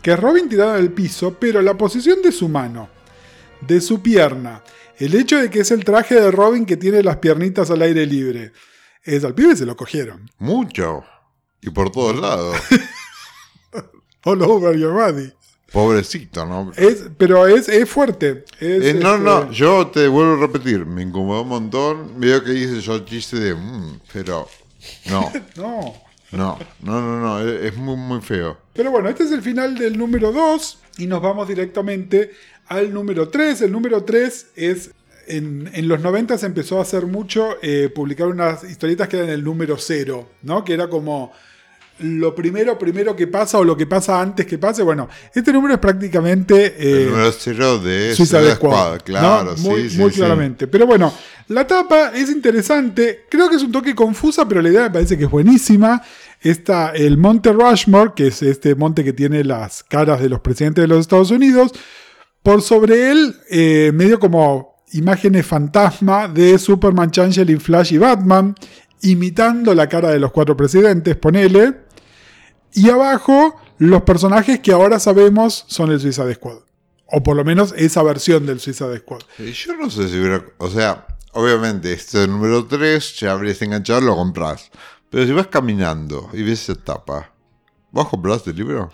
que es Robin tirado al piso, pero la posición de su mano, de su pierna, el hecho de que es el traje de Robin que tiene las piernitas al aire libre, es al pibe se lo cogieron. Mucho. Y por todos lados. All over your body. Pobrecito, ¿no? Es, pero es, es fuerte. es, Eh, no, este, no, yo te vuelvo a repetir, me incomodó un montón. Veo que hice yo chiste de, "Mm", pero no, No. no, no, no, no, es es muy, muy feo. Pero bueno, este es el final del número 2 y nos vamos directamente al número 3. El número 3 es... En, en los 90 se empezó a hacer mucho eh, publicar unas historietas que eran el número 0, ¿no? Que era como lo primero, primero que pasa o lo que pasa antes que pase. Bueno, este número es prácticamente... eh, El número cero de Suicide Squad, claro, ¿no? sí, muy, sí, muy sí. claramente. Pero bueno, la tapa es interesante. Creo que es un toque confusa, pero la idea me parece que es buenísima. Está el Monte Rushmore, que es este monte que tiene las caras de los presidentes de los Estados Unidos. Por sobre él, eh, medio como imágenes fantasma de Superman, Changeling, Flash y Batman, imitando la cara de los cuatro presidentes, ponele. Y abajo, los personajes que ahora sabemos son el Suicide Squad. O por lo menos esa versión del Suicide Squad. Eh, Yo no sé si hubiera. O sea, obviamente, este es el número 3, ya habrías enganchado, lo compras. Pero si vas caminando y ves esa tapa, ¿vas a comprar este libro?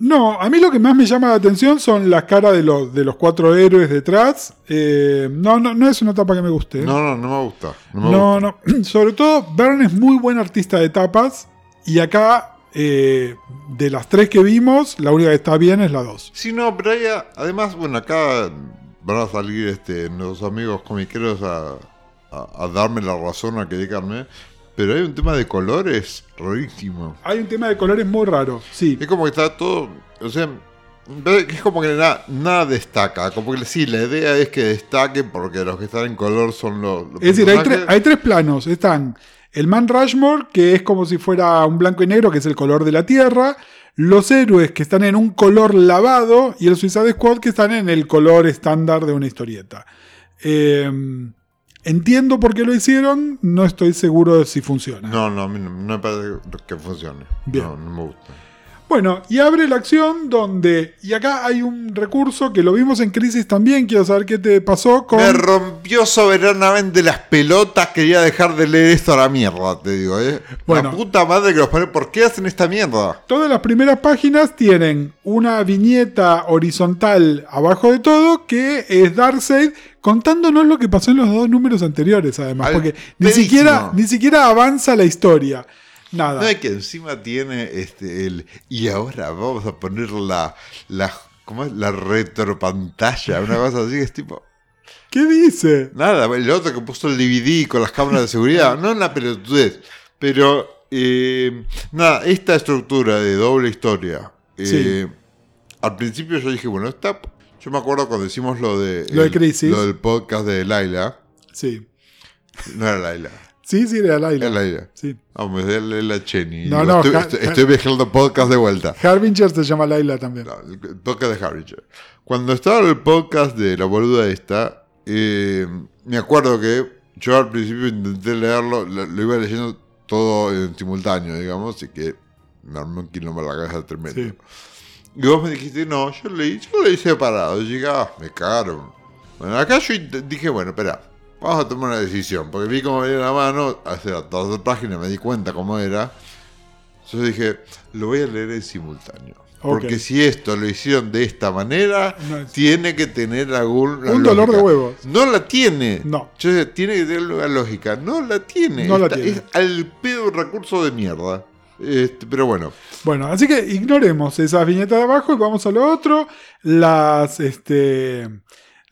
No, a mí lo que más me llama la atención son las caras de los, de los cuatro héroes detrás. Eh, no, no, no es una tapa que me guste. ¿eh? No, no, no me gusta. No, me No, gusta. no. Sobre todo, Byrne es muy buen artista de tapas. Y acá, eh, de las tres que vimos, la única que está bien es la dos. Sí, no, pero hay, además, bueno, acá van a salir este, nuestros amigos comiqueros a, a, a darme la razón, a criticarme. Pero hay un tema de colores rarísimo. Hay un tema de colores muy raro, sí. Es como que está todo. O sea, es como que nada, nada destaca. Como que sí, la idea es que destaque porque los que están en color son los. los Es decir, hay, tre- hay tres planos. Están el Man Rushmore, que es como si fuera un blanco y negro, que es el color de la Tierra. Los héroes que están en un color lavado. Y el Suicide Squad que están en el color estándar de una historieta. Eh, entiendo por qué lo hicieron. No estoy seguro de si funciona. No, no, a mí no, no me parece que funcione. Bien. No, no me gusta. Bueno, y abre la acción donde. Y acá hay un recurso que lo vimos en Crisis también. Quiero saber qué te pasó con. Me rompió soberanamente las pelotas. Quería dejar de leer esto a la mierda, te digo, ¿eh? Bueno. La puta madre que los pone. ¿Por qué hacen esta mierda? Todas las primeras páginas tienen una viñeta horizontal abajo de todo que es Darkseid contándonos lo que pasó en los dos números anteriores, además. Al- Porque ni siquiera, ni siquiera avanza la historia. Nada. No es que encima tiene este el. Y ahora vamos a poner la. la ¿Cómo es? La retropantalla. Una cosa así que es tipo. ¿Qué dice? Nada, el otro que puso el DVD con las cámaras de seguridad, no una pelotudez, pero eh, nada, esta estructura de doble historia, eh, Sí. al principio yo dije, bueno, está, yo me acuerdo cuando hicimos lo de, Lo de el- Crisis. lo del podcast de Laila, Sí. no era Laila, Sí, sí, era Laila. era Laila. Sí. Vamos, es Laila Cheney. No, no, estoy, estoy, ja- estoy mezclando podcast de vuelta. Harbinger se llama Laila también. No, el podcast de Harringer. Cuando estaba en el podcast de la boluda esta, eh, me acuerdo que yo al principio intenté leerlo, lo, lo iba leyendo todo en simultáneo, digamos, así que me armé un quilombo la cabeza tremendo. Sí. Y vos me dijiste, no, yo leí, yo leí separado. Y dije, ah, me cagaron. Bueno, acá yo dije, bueno, espera, vamos a tomar una decisión, porque vi cómo venía la mano, hace las dos páginas me di cuenta cómo era. Entonces dije, lo voy a leer en simultáneo. Porque si esto lo hicieron de esta manera, No tiene que tener algún. Un dolor de huevos. No la tiene. No. Yo decía, tiene que tener una lógica. No la tiene. No la tiene. Es al pedo un recurso de mierda. Este, pero bueno. Bueno, así que ignoremos esas viñetas de abajo y vamos a lo otro. Las, este,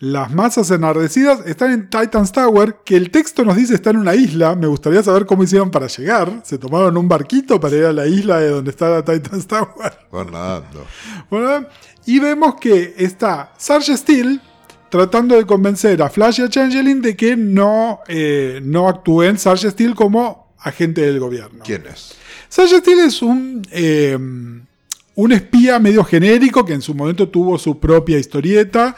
las masas enardecidas están en Titans Tower, que el texto nos dice está en una isla. Me gustaría saber cómo hicieron para llegar. Se tomaron un barquito para ir a la isla de donde está la Titans Tower. Nadando. Bueno, y vemos que está Sarge Steel tratando de convencer a Flash y a Changeling de que no, eh, no actúen Sarge Steel como agente del gobierno. ¿Quién es? Sarge Steel es un, eh, un espía medio genérico que en su momento tuvo su propia historieta.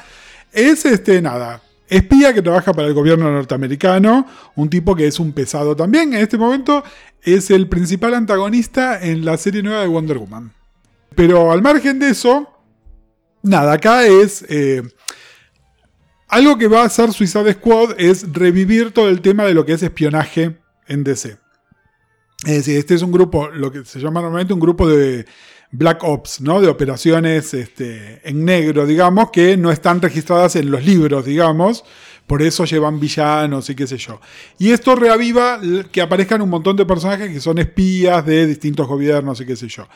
Es este, nada, espía que trabaja para el gobierno norteamericano, un tipo que es un pesado también. En este momento es el principal antagonista en la serie nueva de Wonder Woman. Pero al margen de eso, nada, acá es... eh, algo que va a hacer Suicide Squad es revivir todo el tema de lo que es espionaje en DC. Es decir, este es un grupo, lo que se llama normalmente un grupo de Black Ops, ¿no? De operaciones este, en negro, digamos, que no están registradas en los libros, digamos. Por eso llevan villanos y qué sé yo. Y esto reaviva que aparezcan un montón de personajes que son espías de distintos gobiernos y qué sé yo.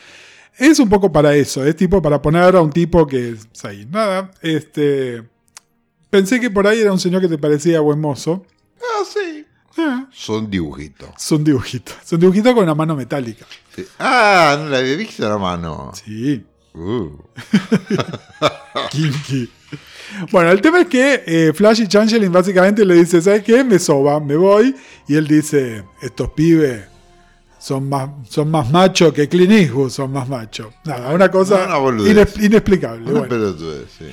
Es un poco para eso, es tipo para poner a un tipo que es ahí. Nada, este. Pensé que por ahí era un señor que te parecía buen mozo. Ah, sí. Ah, Son dibujitos. es un dibujito. Es un dibujito con una mano metálica. Sí. Ah, no la había visto la mano. Sí. Uh. Kinky. Bueno, el tema es que eh, Flash y Changeling básicamente le dice, ¿sabes qué? Me soba, me voy. Y él dice, estos pibes son más, son más machos que Clint Eastwood, son más machos. Nada, una cosa inexplicable. Una bueno. sí.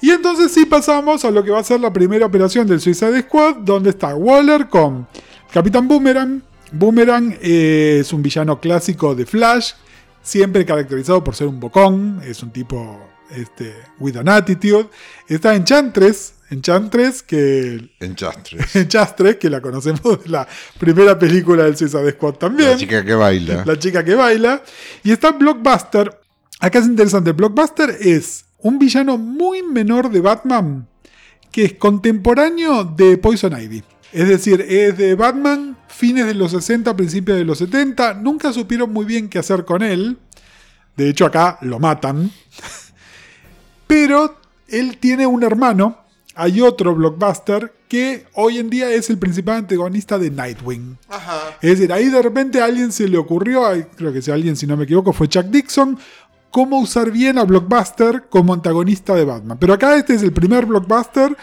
Y entonces sí pasamos a lo que va a ser la primera operación del Suicide Squad, donde está Waller con Capitán Boomerang. Boomerang eh, es un villano clásico de Flash, siempre caracterizado por ser un bocón, es un tipo este, with an attitude. Está Enchantress, Enchantress que Enchastres. Enchantress, que la conocemos de la primera película del Suicide Squad también La chica que baila. la chica que baila. Y está Blockbuster. Acá es interesante. Blockbuster es un villano muy menor de Batman que es contemporáneo de Poison Ivy. Es decir, es de Batman fines de los 60, principios de los 70. Nunca supieron muy bien qué hacer con él. De hecho, acá lo matan. Pero él tiene un hermano. Hay otro blockbuster que hoy en día es el principal antagonista de Nightwing. Ajá. Es decir, ahí de repente a alguien se le ocurrió, creo que si alguien, si no me equivoco, fue Chuck Dixon, cómo usar bien a Blockbuster como antagonista de Batman. Pero acá este es el primer Blockbuster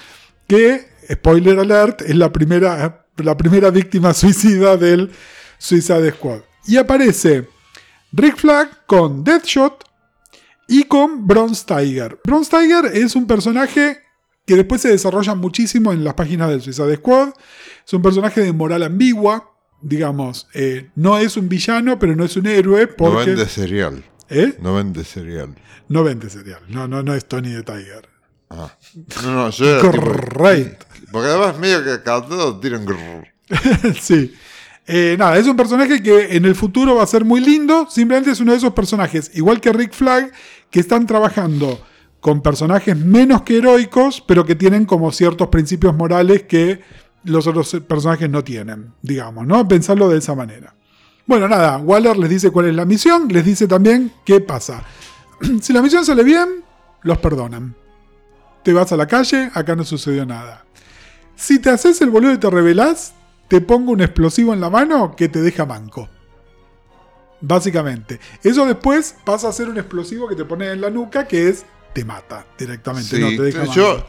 que, spoiler alert, es la primera, la primera víctima suicida del Suicide Squad. Y aparece Rick Flag con Deathshot y con Bronze Tiger. Bronze Tiger es un personaje que después se desarrolla muchísimo en las páginas del Suicide Squad. Es un personaje de moral ambigua, digamos. eh, no es un villano, pero no es un héroe porque... vende cereal. ¿Eh? No vende cereal. No vende cereal. No, no, no es Tony de Tiger. Ah. No, no, yo era tipo- Correcto. Porque además medio que cada tanto tiran sí. Eh, nada, es un personaje que en el futuro va a ser muy lindo. Simplemente es uno de esos personajes, igual que Rick Flag, que están trabajando con personajes menos que heroicos, pero que tienen como ciertos principios morales que los otros personajes no tienen, digamos, ¿no? Pensarlo de esa manera. Bueno, nada, Waller les dice cuál es la misión, les dice también qué pasa. si la misión sale bien, los perdonan. Te vas a la calle, acá no sucedió nada. Si te haces el boludo y te revelás, te pongo un explosivo en la mano que te deja manco. Básicamente. Eso después pasa a ser un explosivo que te pone en la nuca que es te mata directamente. Sí, no, te deja manco. yo,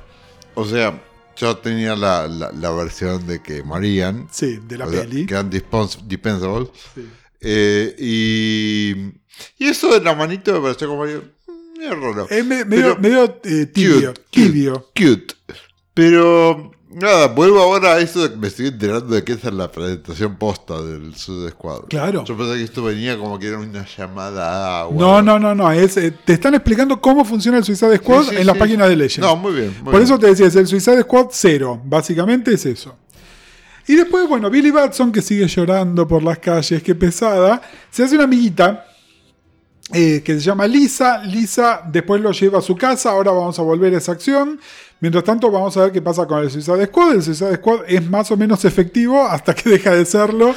o sea, yo tenía la, la, la versión de que morían. Sí, de la sea, peli. Que eran dispensables. Sí. Eh, y, y eso de la manito me pareció como medio, medio raro. Es me- medio, eh, tibio. Cute, tibio. Cute. Pero nada, vuelvo ahora a eso de que me estoy enterando de que esa es la presentación posta del Suicide Squad. Claro. Yo pensé que esto venía como que era una llamada a No, no, no, no. Es, eh, te están explicando cómo funciona el Suicide Squad Sí, sí, en la sí. página de Legends. No, muy bien. muy Por bien. eso te decía, es el Suicide Squad 0. Básicamente es eso. Y después, bueno, Billy Batson, que sigue llorando por las calles, qué pesada, se hace una amiguita eh, que se llama Lisa. Lisa después lo lleva a su casa. Ahora vamos a volver a esa acción. Mientras tanto, vamos a ver qué pasa con el Suicide Squad. El Suicide Squad es más o menos efectivo hasta que deja de serlo.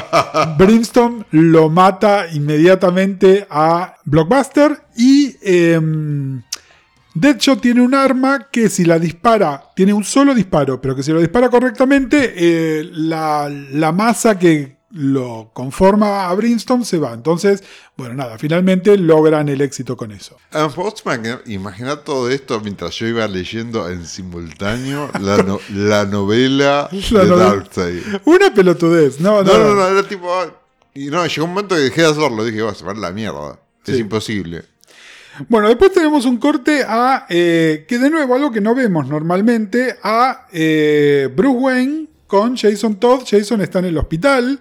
Brimstone lo mata inmediatamente a Blockbuster y em, Deadshot tiene un arma que si la dispara, tiene un solo disparo, pero que si lo dispara correctamente, eh, la, la masa que lo conforma a Brimstone se va. Entonces, bueno, nada, finalmente logran el éxito con eso. Imagina- todo esto mientras yo iba leyendo en simultáneo la, no- la novela La de novela. Darkseid. Una pelotudez, no, no, No, no, no, era tipo. Y no, llegó un momento que dejé de hacerlo. Dije, va a ser la mierda. Es imposible. Bueno, después tenemos un corte a, eh, que de nuevo, algo que no vemos normalmente, a eh, Bruce Wayne con Jason Todd. Jason está en el hospital.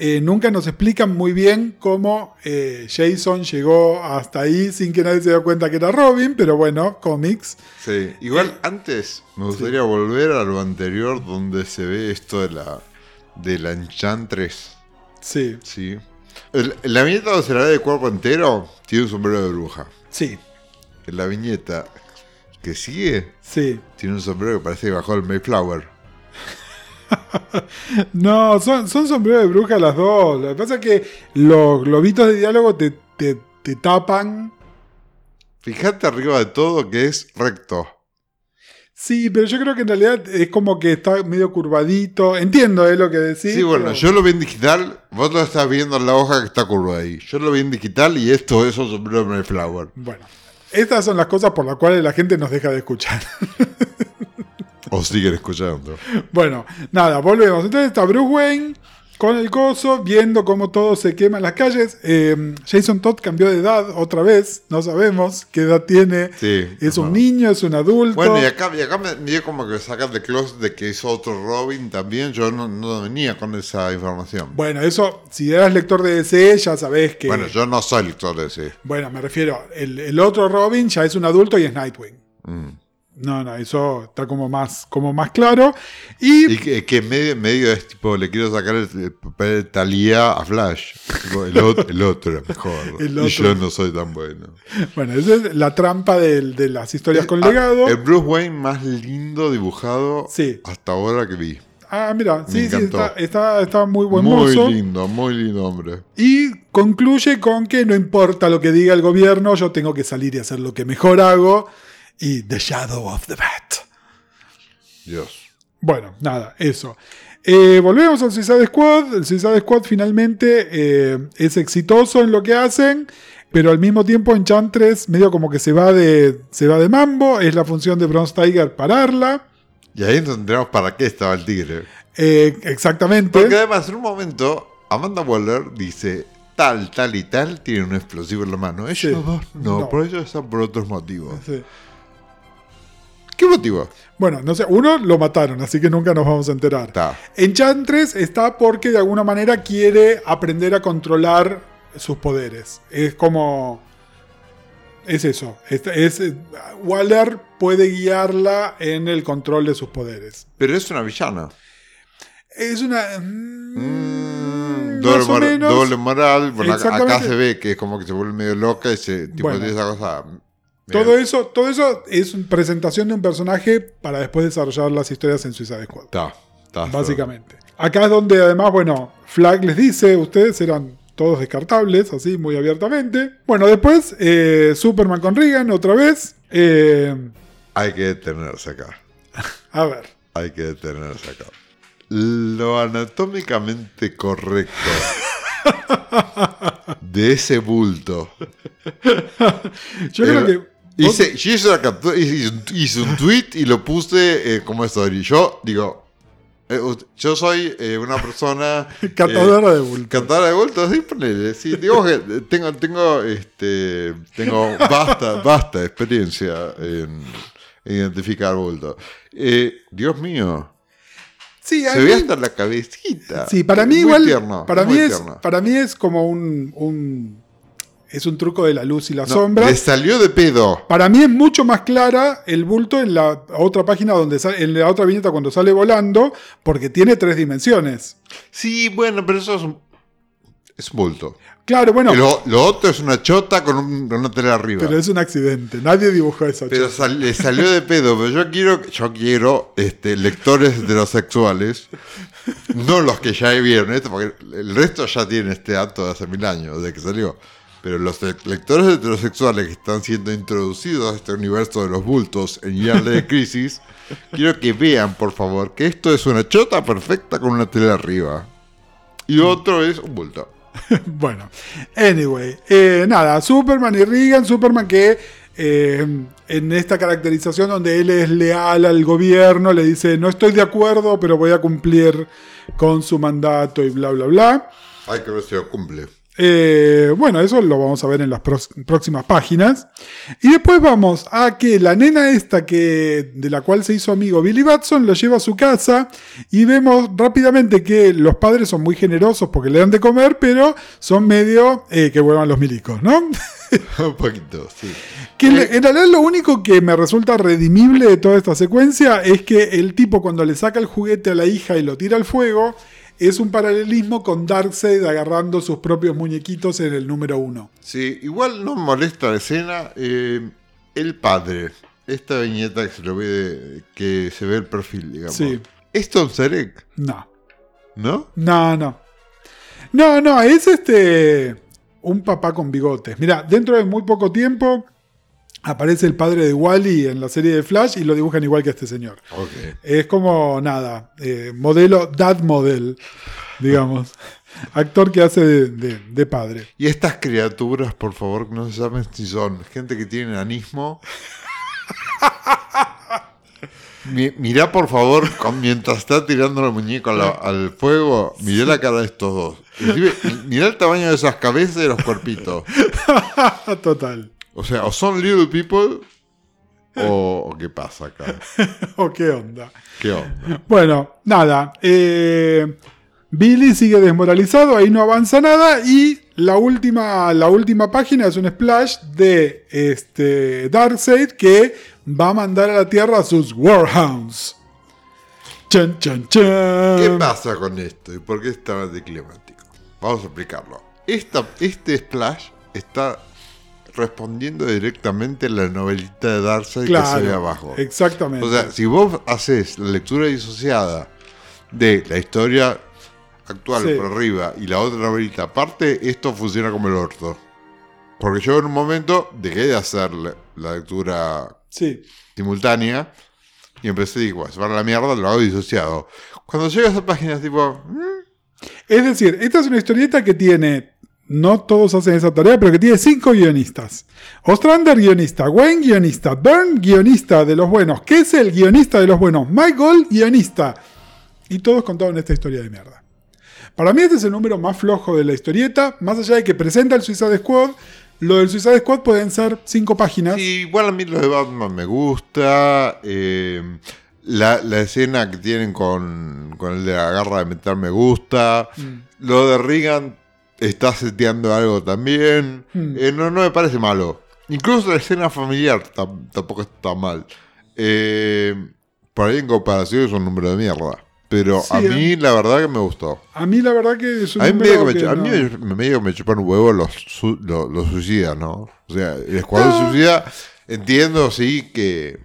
Eh, nunca nos explican muy bien cómo eh, Jason llegó hasta ahí sin que nadie se dé cuenta que era Robin, pero bueno, cómics. Sí. Igual antes me gustaría volver a lo anterior donde se ve esto de la, de la Enchantress. Sí, Sí. El- la viñeta donde se la ve de cuerpo entero tiene un sombrero de bruja. sí, la viñeta que sigue sí. tiene un sombrero que parece que bajó el Mayflower. No, son, son sombreros de bruja las dos. Lo que pasa es que los globitos de diálogo te, te- te tapan Fíjate arriba de todo que es recto. Sí, pero yo creo que en realidad es como que está medio curvadito. Entiendo eh, lo que decís. Sí, bueno, pero- yo lo vi en digital, vos lo estás viendo en la hoja que está curva ahí. Yo lo vi en digital y esto es un sombrero de Mayflower. Bueno, estas son las cosas por las cuales la gente nos deja de escuchar. O siguen escuchando. bueno, nada, volvemos. Entonces está Bruce Wayne con el coso, viendo cómo todo se quema en las calles. Eh, Jason Todd cambió de edad otra vez, no sabemos qué edad tiene. Sí. Es un niño, es un adulto. Bueno, y acá, y acá me, dio como que sacar de closet de que hizo otro Robin también. Yo no, no venía con esa información. Bueno, eso, si eras lector de DC, ya sabés que. Bueno, yo no soy lector de ese. Bueno, me refiero, el, el otro Robin ya es un adulto y es Nightwing. Mm. No, no, eso está como más, como más claro. Y, Y que, que medio, medio es tipo, le quiero sacar el, el papel de Thalía a Flash. El, ot- el otro es mejor. El Y otro. yo no soy tan bueno. bueno, esa es la trampa del- de, las historias con Ah, legado. El Bruce Wayne más lindo dibujado Sí. hasta ahora que vi. Ah, mira, Me sí, sí, encantó. está, está, está muy buen muy mozo. lindo, muy lindo hombre. Y concluye con que no importa lo que diga el gobierno, yo tengo que salir y hacer lo que mejor hago. Y The Shadow of the Bat. Dios. Bueno, nada, eso. Eh, volvemos al Suicide Squad. El Suicide Squad finalmente eh, es exitoso en lo que hacen, pero al mismo tiempo Enchantress medio como que se va de, se va de mambo. Es la función de Bronze Tiger pararla. Y ahí entenderemos para qué estaba el tigre. Eh, exactamente. Porque además, en un momento, Amanda Waller dice: tal, tal y tal tienen un explosivo en la mano. Ellos Sí. dos no, No. por ellos están por otros motivos. Sí. ¿Qué motivo? Bueno, no sé, uno lo mataron, así que nunca nos vamos a enterar. Está. Enchantress está porque de alguna manera quiere aprender a controlar sus poderes. Es como es eso. Es, es- Waller puede guiarla en el control de sus poderes. Pero es una villana. Es una. Mm, mm, doble, más o mor- menos. doble moral. Bueno, acá, se ve que es como que se vuelve medio loca y se tipo Bueno. esa cosa. Todo eso, todo eso es una presentación de un personaje para después desarrollar las historias en Suicide Squad. Está, está. Básicamente. Acá es donde además, bueno, Flag les dice, ustedes eran todos descartables, así muy abiertamente. Bueno, después eh, Superman con Regan otra vez. Eh, Hay que detenerse acá. a ver. Hay que detenerse acá. Lo anatómicamente correcto de ese bulto. Yo Eh, creo que... Hice, hice, una captura- hice un, hice un tweet y lo puse eh, como story. Yo digo, eh, yo soy eh, una persona... Catadora eh, de bulto. Catadora de bultos, sí, ponele. Sí, digamos que tengo, tengo, este, tengo basta, basta experiencia en, en identificar bultos. Eh, Dios mío, Sí, se ve hasta la cabecita. Sí, para mí Muy igual. tierno, para, mí es, tierno. para mí es como un, un- Es un truco de la luz y la No, sombra. Le salió de pedo. Para mí es mucho más clara el bulto en la otra página donde sale, en la otra viñeta cuando sale volando, porque tiene tres dimensiones. Sí, bueno, pero eso es un, es un bulto. Claro, bueno, lo, lo otro es una chota con, un- con una tela arriba. pero es un accidente. Nadie dibujó eso. Pero chicos. sal- le salió de pedo. Pero yo quiero, yo quiero este, lectores heterosexuales, no los que ya vieron esto, porque el resto ya tiene este acto de hace mil años, de que salió. Pero los le- lectores heterosexuales que están siendo introducidos a este universo de los bultos en Year de Crisis, quiero que vean, por favor, que esto es una chota perfecta con una tela arriba. Y otro es un bulto. bueno, anyway, eh, nada, Superman y Regan, Superman que eh, en esta caracterización donde él es leal al gobierno, le dice, no estoy de acuerdo, pero voy a cumplir con su mandato y bla, bla, bla. Hay que ver si lo cumple. Eh, bueno, eso lo vamos a ver en las próximas páginas. Y después vamos a que la nena esta que, de la cual se hizo amigo Billy Batson lo lleva a su casa y vemos rápidamente que los padres son muy generosos porque le dan de comer, pero son medio eh, que vuelvan los milicos, ¿no? un poquito, sí. Que le- en realidad lo único que me resulta redimible de toda esta secuencia es que el tipo cuando le saca el juguete a la hija y lo tira al fuego es un paralelismo con Darkseid agarrando sus propios muñequitos en el número uno. Sí, igual no molesta la escena. eh, el padre, esta viñeta que se lo ve, de- que se ve el perfil, digamos. Sí. Es Tom Selleck, No, ¿no? no, no. No, no, es este un papá con bigotes. Mira, dentro de muy poco tiempo aparece el padre de Wally en la serie de Flash y lo dibujan igual que este señor. Ok. Es como nada, eh, modelo, dad model, digamos. Actor que hace de, de- de padre. Y estas criaturas, por favor, que no se saben si son gente que tiene anismo. Mi- Mirá, por favor, con- mientras está tirando el muñeco la- al fuego, mirá la cara de estos dos. Mirá el tamaño de esas cabezas y de los cuerpitos. Total. O sea, o son little people, o, qué pasa acá. ¿O qué onda? ¿Qué onda? Bueno, nada. eh, Billy sigue desmoralizado, ahí no avanza nada. Y la última, la última página es un splash de este, Darkseid que va a mandar a la Tierra a sus Warhounds. Chan, chan, chan. ¿Qué pasa con esto y por qué es tan anticlimático? Vamos a explicarlo. Esta, este splash está respondiendo directamente a la novelita de Darkseid que se ve abajo. Exactamente. O sea, si vos haces la lectura disociada de la historia actual Sí. por arriba y la otra novelita aparte, esto funciona como el orto. Porque yo en un momento dejé de hacer la, lectura sí. simultánea y empecé, digo, a la mierda, lo hago disociado. Cuando llegas a páginas tipo, "Mm, Es decir, esta es una historieta que tiene, no todos hacen esa tarea, pero que tiene cinco guionistas. Ostrander, guionista. Wayne, guionista. Byrne, guionista de los buenos. Kessel, guionista de los buenos. Gold, guionista. Y todos contaron esta historia de mierda. Para mí este es el número más flojo de la historieta, más allá de que presenta el Suicide Squad. Lo del Suicide Squad pueden ser cinco páginas. Sí, igual a mí lo de Batman me gusta. eh, la, la escena que tienen con, con el de la garra de metal me gusta. Mm. Lo de Regan está seteando algo también. Mm. Eh, no, no me parece malo. Incluso la escena familiar tam- tampoco está mal. Eh, por ahí en comparación es un número de mierda. Pero Sí, a eh. mí la verdad que me gustó. A mí la verdad que es un A mí, número medio que me, que chu- a no- mí me- me chupan un huevo los, su- los, los suicidas, ¿no? O sea, el escuadrón Ah. suicida, entiendo, sí, que,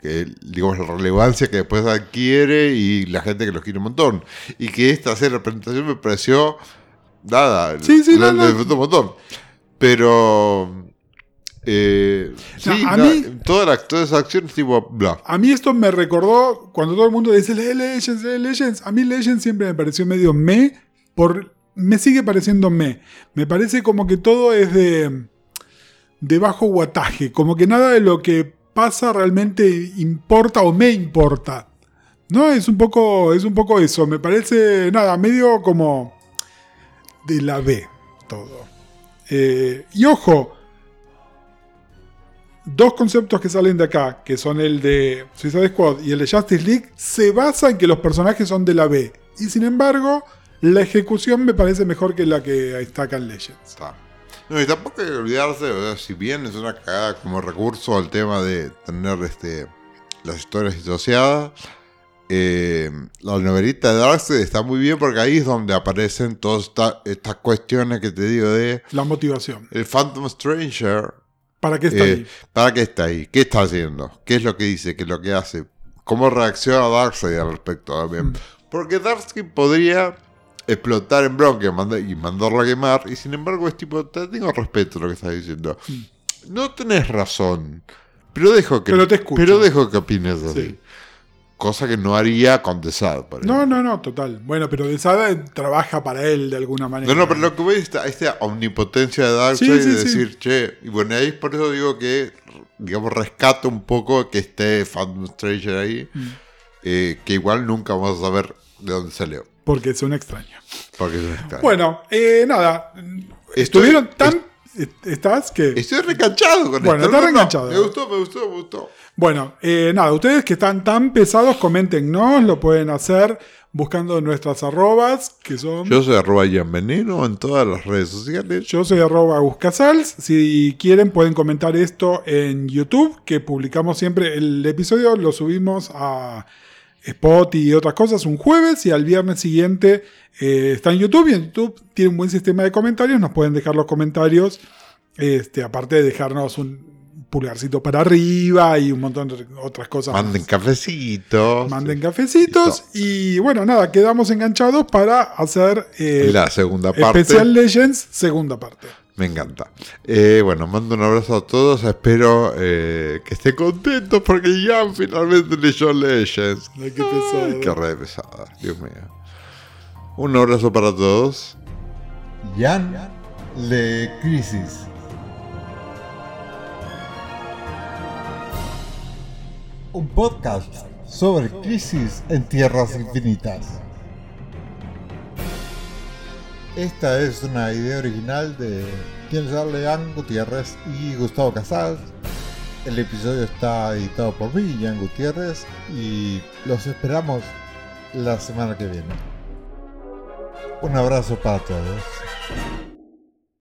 que, digamos, la relevancia que después adquiere y la gente que los quiere un montón. Y que esta serie, la presentación me pareció nada. Sí, sí, la, no, la un montón. Pero... Eh, sí, a no, mí- toda, la, toda esa acción es tipo bla. A mí esto me recordó cuando todo el mundo dice lee Legends, lee Legends. A mí Legends siempre me pareció medio me, por, me sigue pareciendo me. Me parece como que todo es de, de bajo guataje, como que nada de lo que pasa realmente importa o me importa. No, es un poco, es un poco eso. Me parece nada, medio como de la B todo. Eh, y ojo, dos conceptos que salen de acá, que son el de Suicide Squad y el de Justice League, se basa en que los personajes son de la B. Y sin embargo, la ejecución me parece mejor que la que está acá en Legends. No, y tampoco hay que olvidarse, si bien es una cagada como recurso al tema de tener este las historias disociadas, eh, la novelita de Darkseid está muy bien porque ahí es donde aparecen todas esta- estas cuestiones que te digo de La motivación. el Phantom Stranger. ¿Para qué está eh, ahí? ¿Para qué está ahí? ¿Qué está haciendo? ¿Qué es lo que dice? ¿Qué es lo que hace? ¿Cómo reacciona Darkseid al respecto también? Mm. Porque Darkseid podría explotar en bronca y, manda- y mandarlo a quemar, y sin embargo es tipo, te tengo respeto a lo que estás diciendo. No tenés razón, pero dejo que, Mm. Pero te pero dejo que opines así. Sí. Cosa que no haría con Desad, por No, no, no, total. Bueno, pero de Sada trabaja para él de alguna manera. No, no, pero lo que voy es esta, esta omnipotencia de Darkseid Sí, sí, de sí. decir, che, y bueno, ahí es por eso digo que, digamos, rescato un poco que esté Phantom Stranger ahí, Mm. eh, que igual nunca vamos a saber de dónde salió. Porque es un extraño. Porque es un extraño. Bueno, eh, nada. Estoy- Estuvieron tan. ¿Estás? que Estoy reenganchado con Bueno, esto. está No, no, reenganchado. Me gustó, me gustó, me gustó. Bueno, eh, nada, ustedes que están tan pesados, coméntenos, lo pueden hacer buscando nuestras arrobas, que son... Yo soy arroba Veneno en todas las redes sociales. Yo soy arroba Buscasals. Si quieren pueden comentar esto en YouTube, que publicamos siempre el episodio, lo subimos a Spot y otras cosas un jueves y al viernes siguiente eh, está en YouTube y en YouTube tiene un buen sistema de comentarios, nos pueden dejar los comentarios, este, aparte de dejarnos un pulgarcito para arriba y un montón de otras cosas. Manden cafecitos. Manden cafecitos y bueno, nada, quedamos enganchados para hacer eh, La segunda parte. Especial Legends, segunda parte. Me encanta. Eh, bueno, mando un abrazo a todos. Espero eh, que estén contentos porque Ian finalmente leyó Legends. Ay, qué pesado. Ay, qué re pesada, Dios mío. Un abrazo para todos. Jan Le Crisis. Un podcast sobre crisis en tierras infinitas. Esta es una idea original de quien Leán Gutiérrez y Gustavo Casals. El episodio está editado por mí, Jan Gutiérrez, y los esperamos la semana que viene. Un abrazo para todos.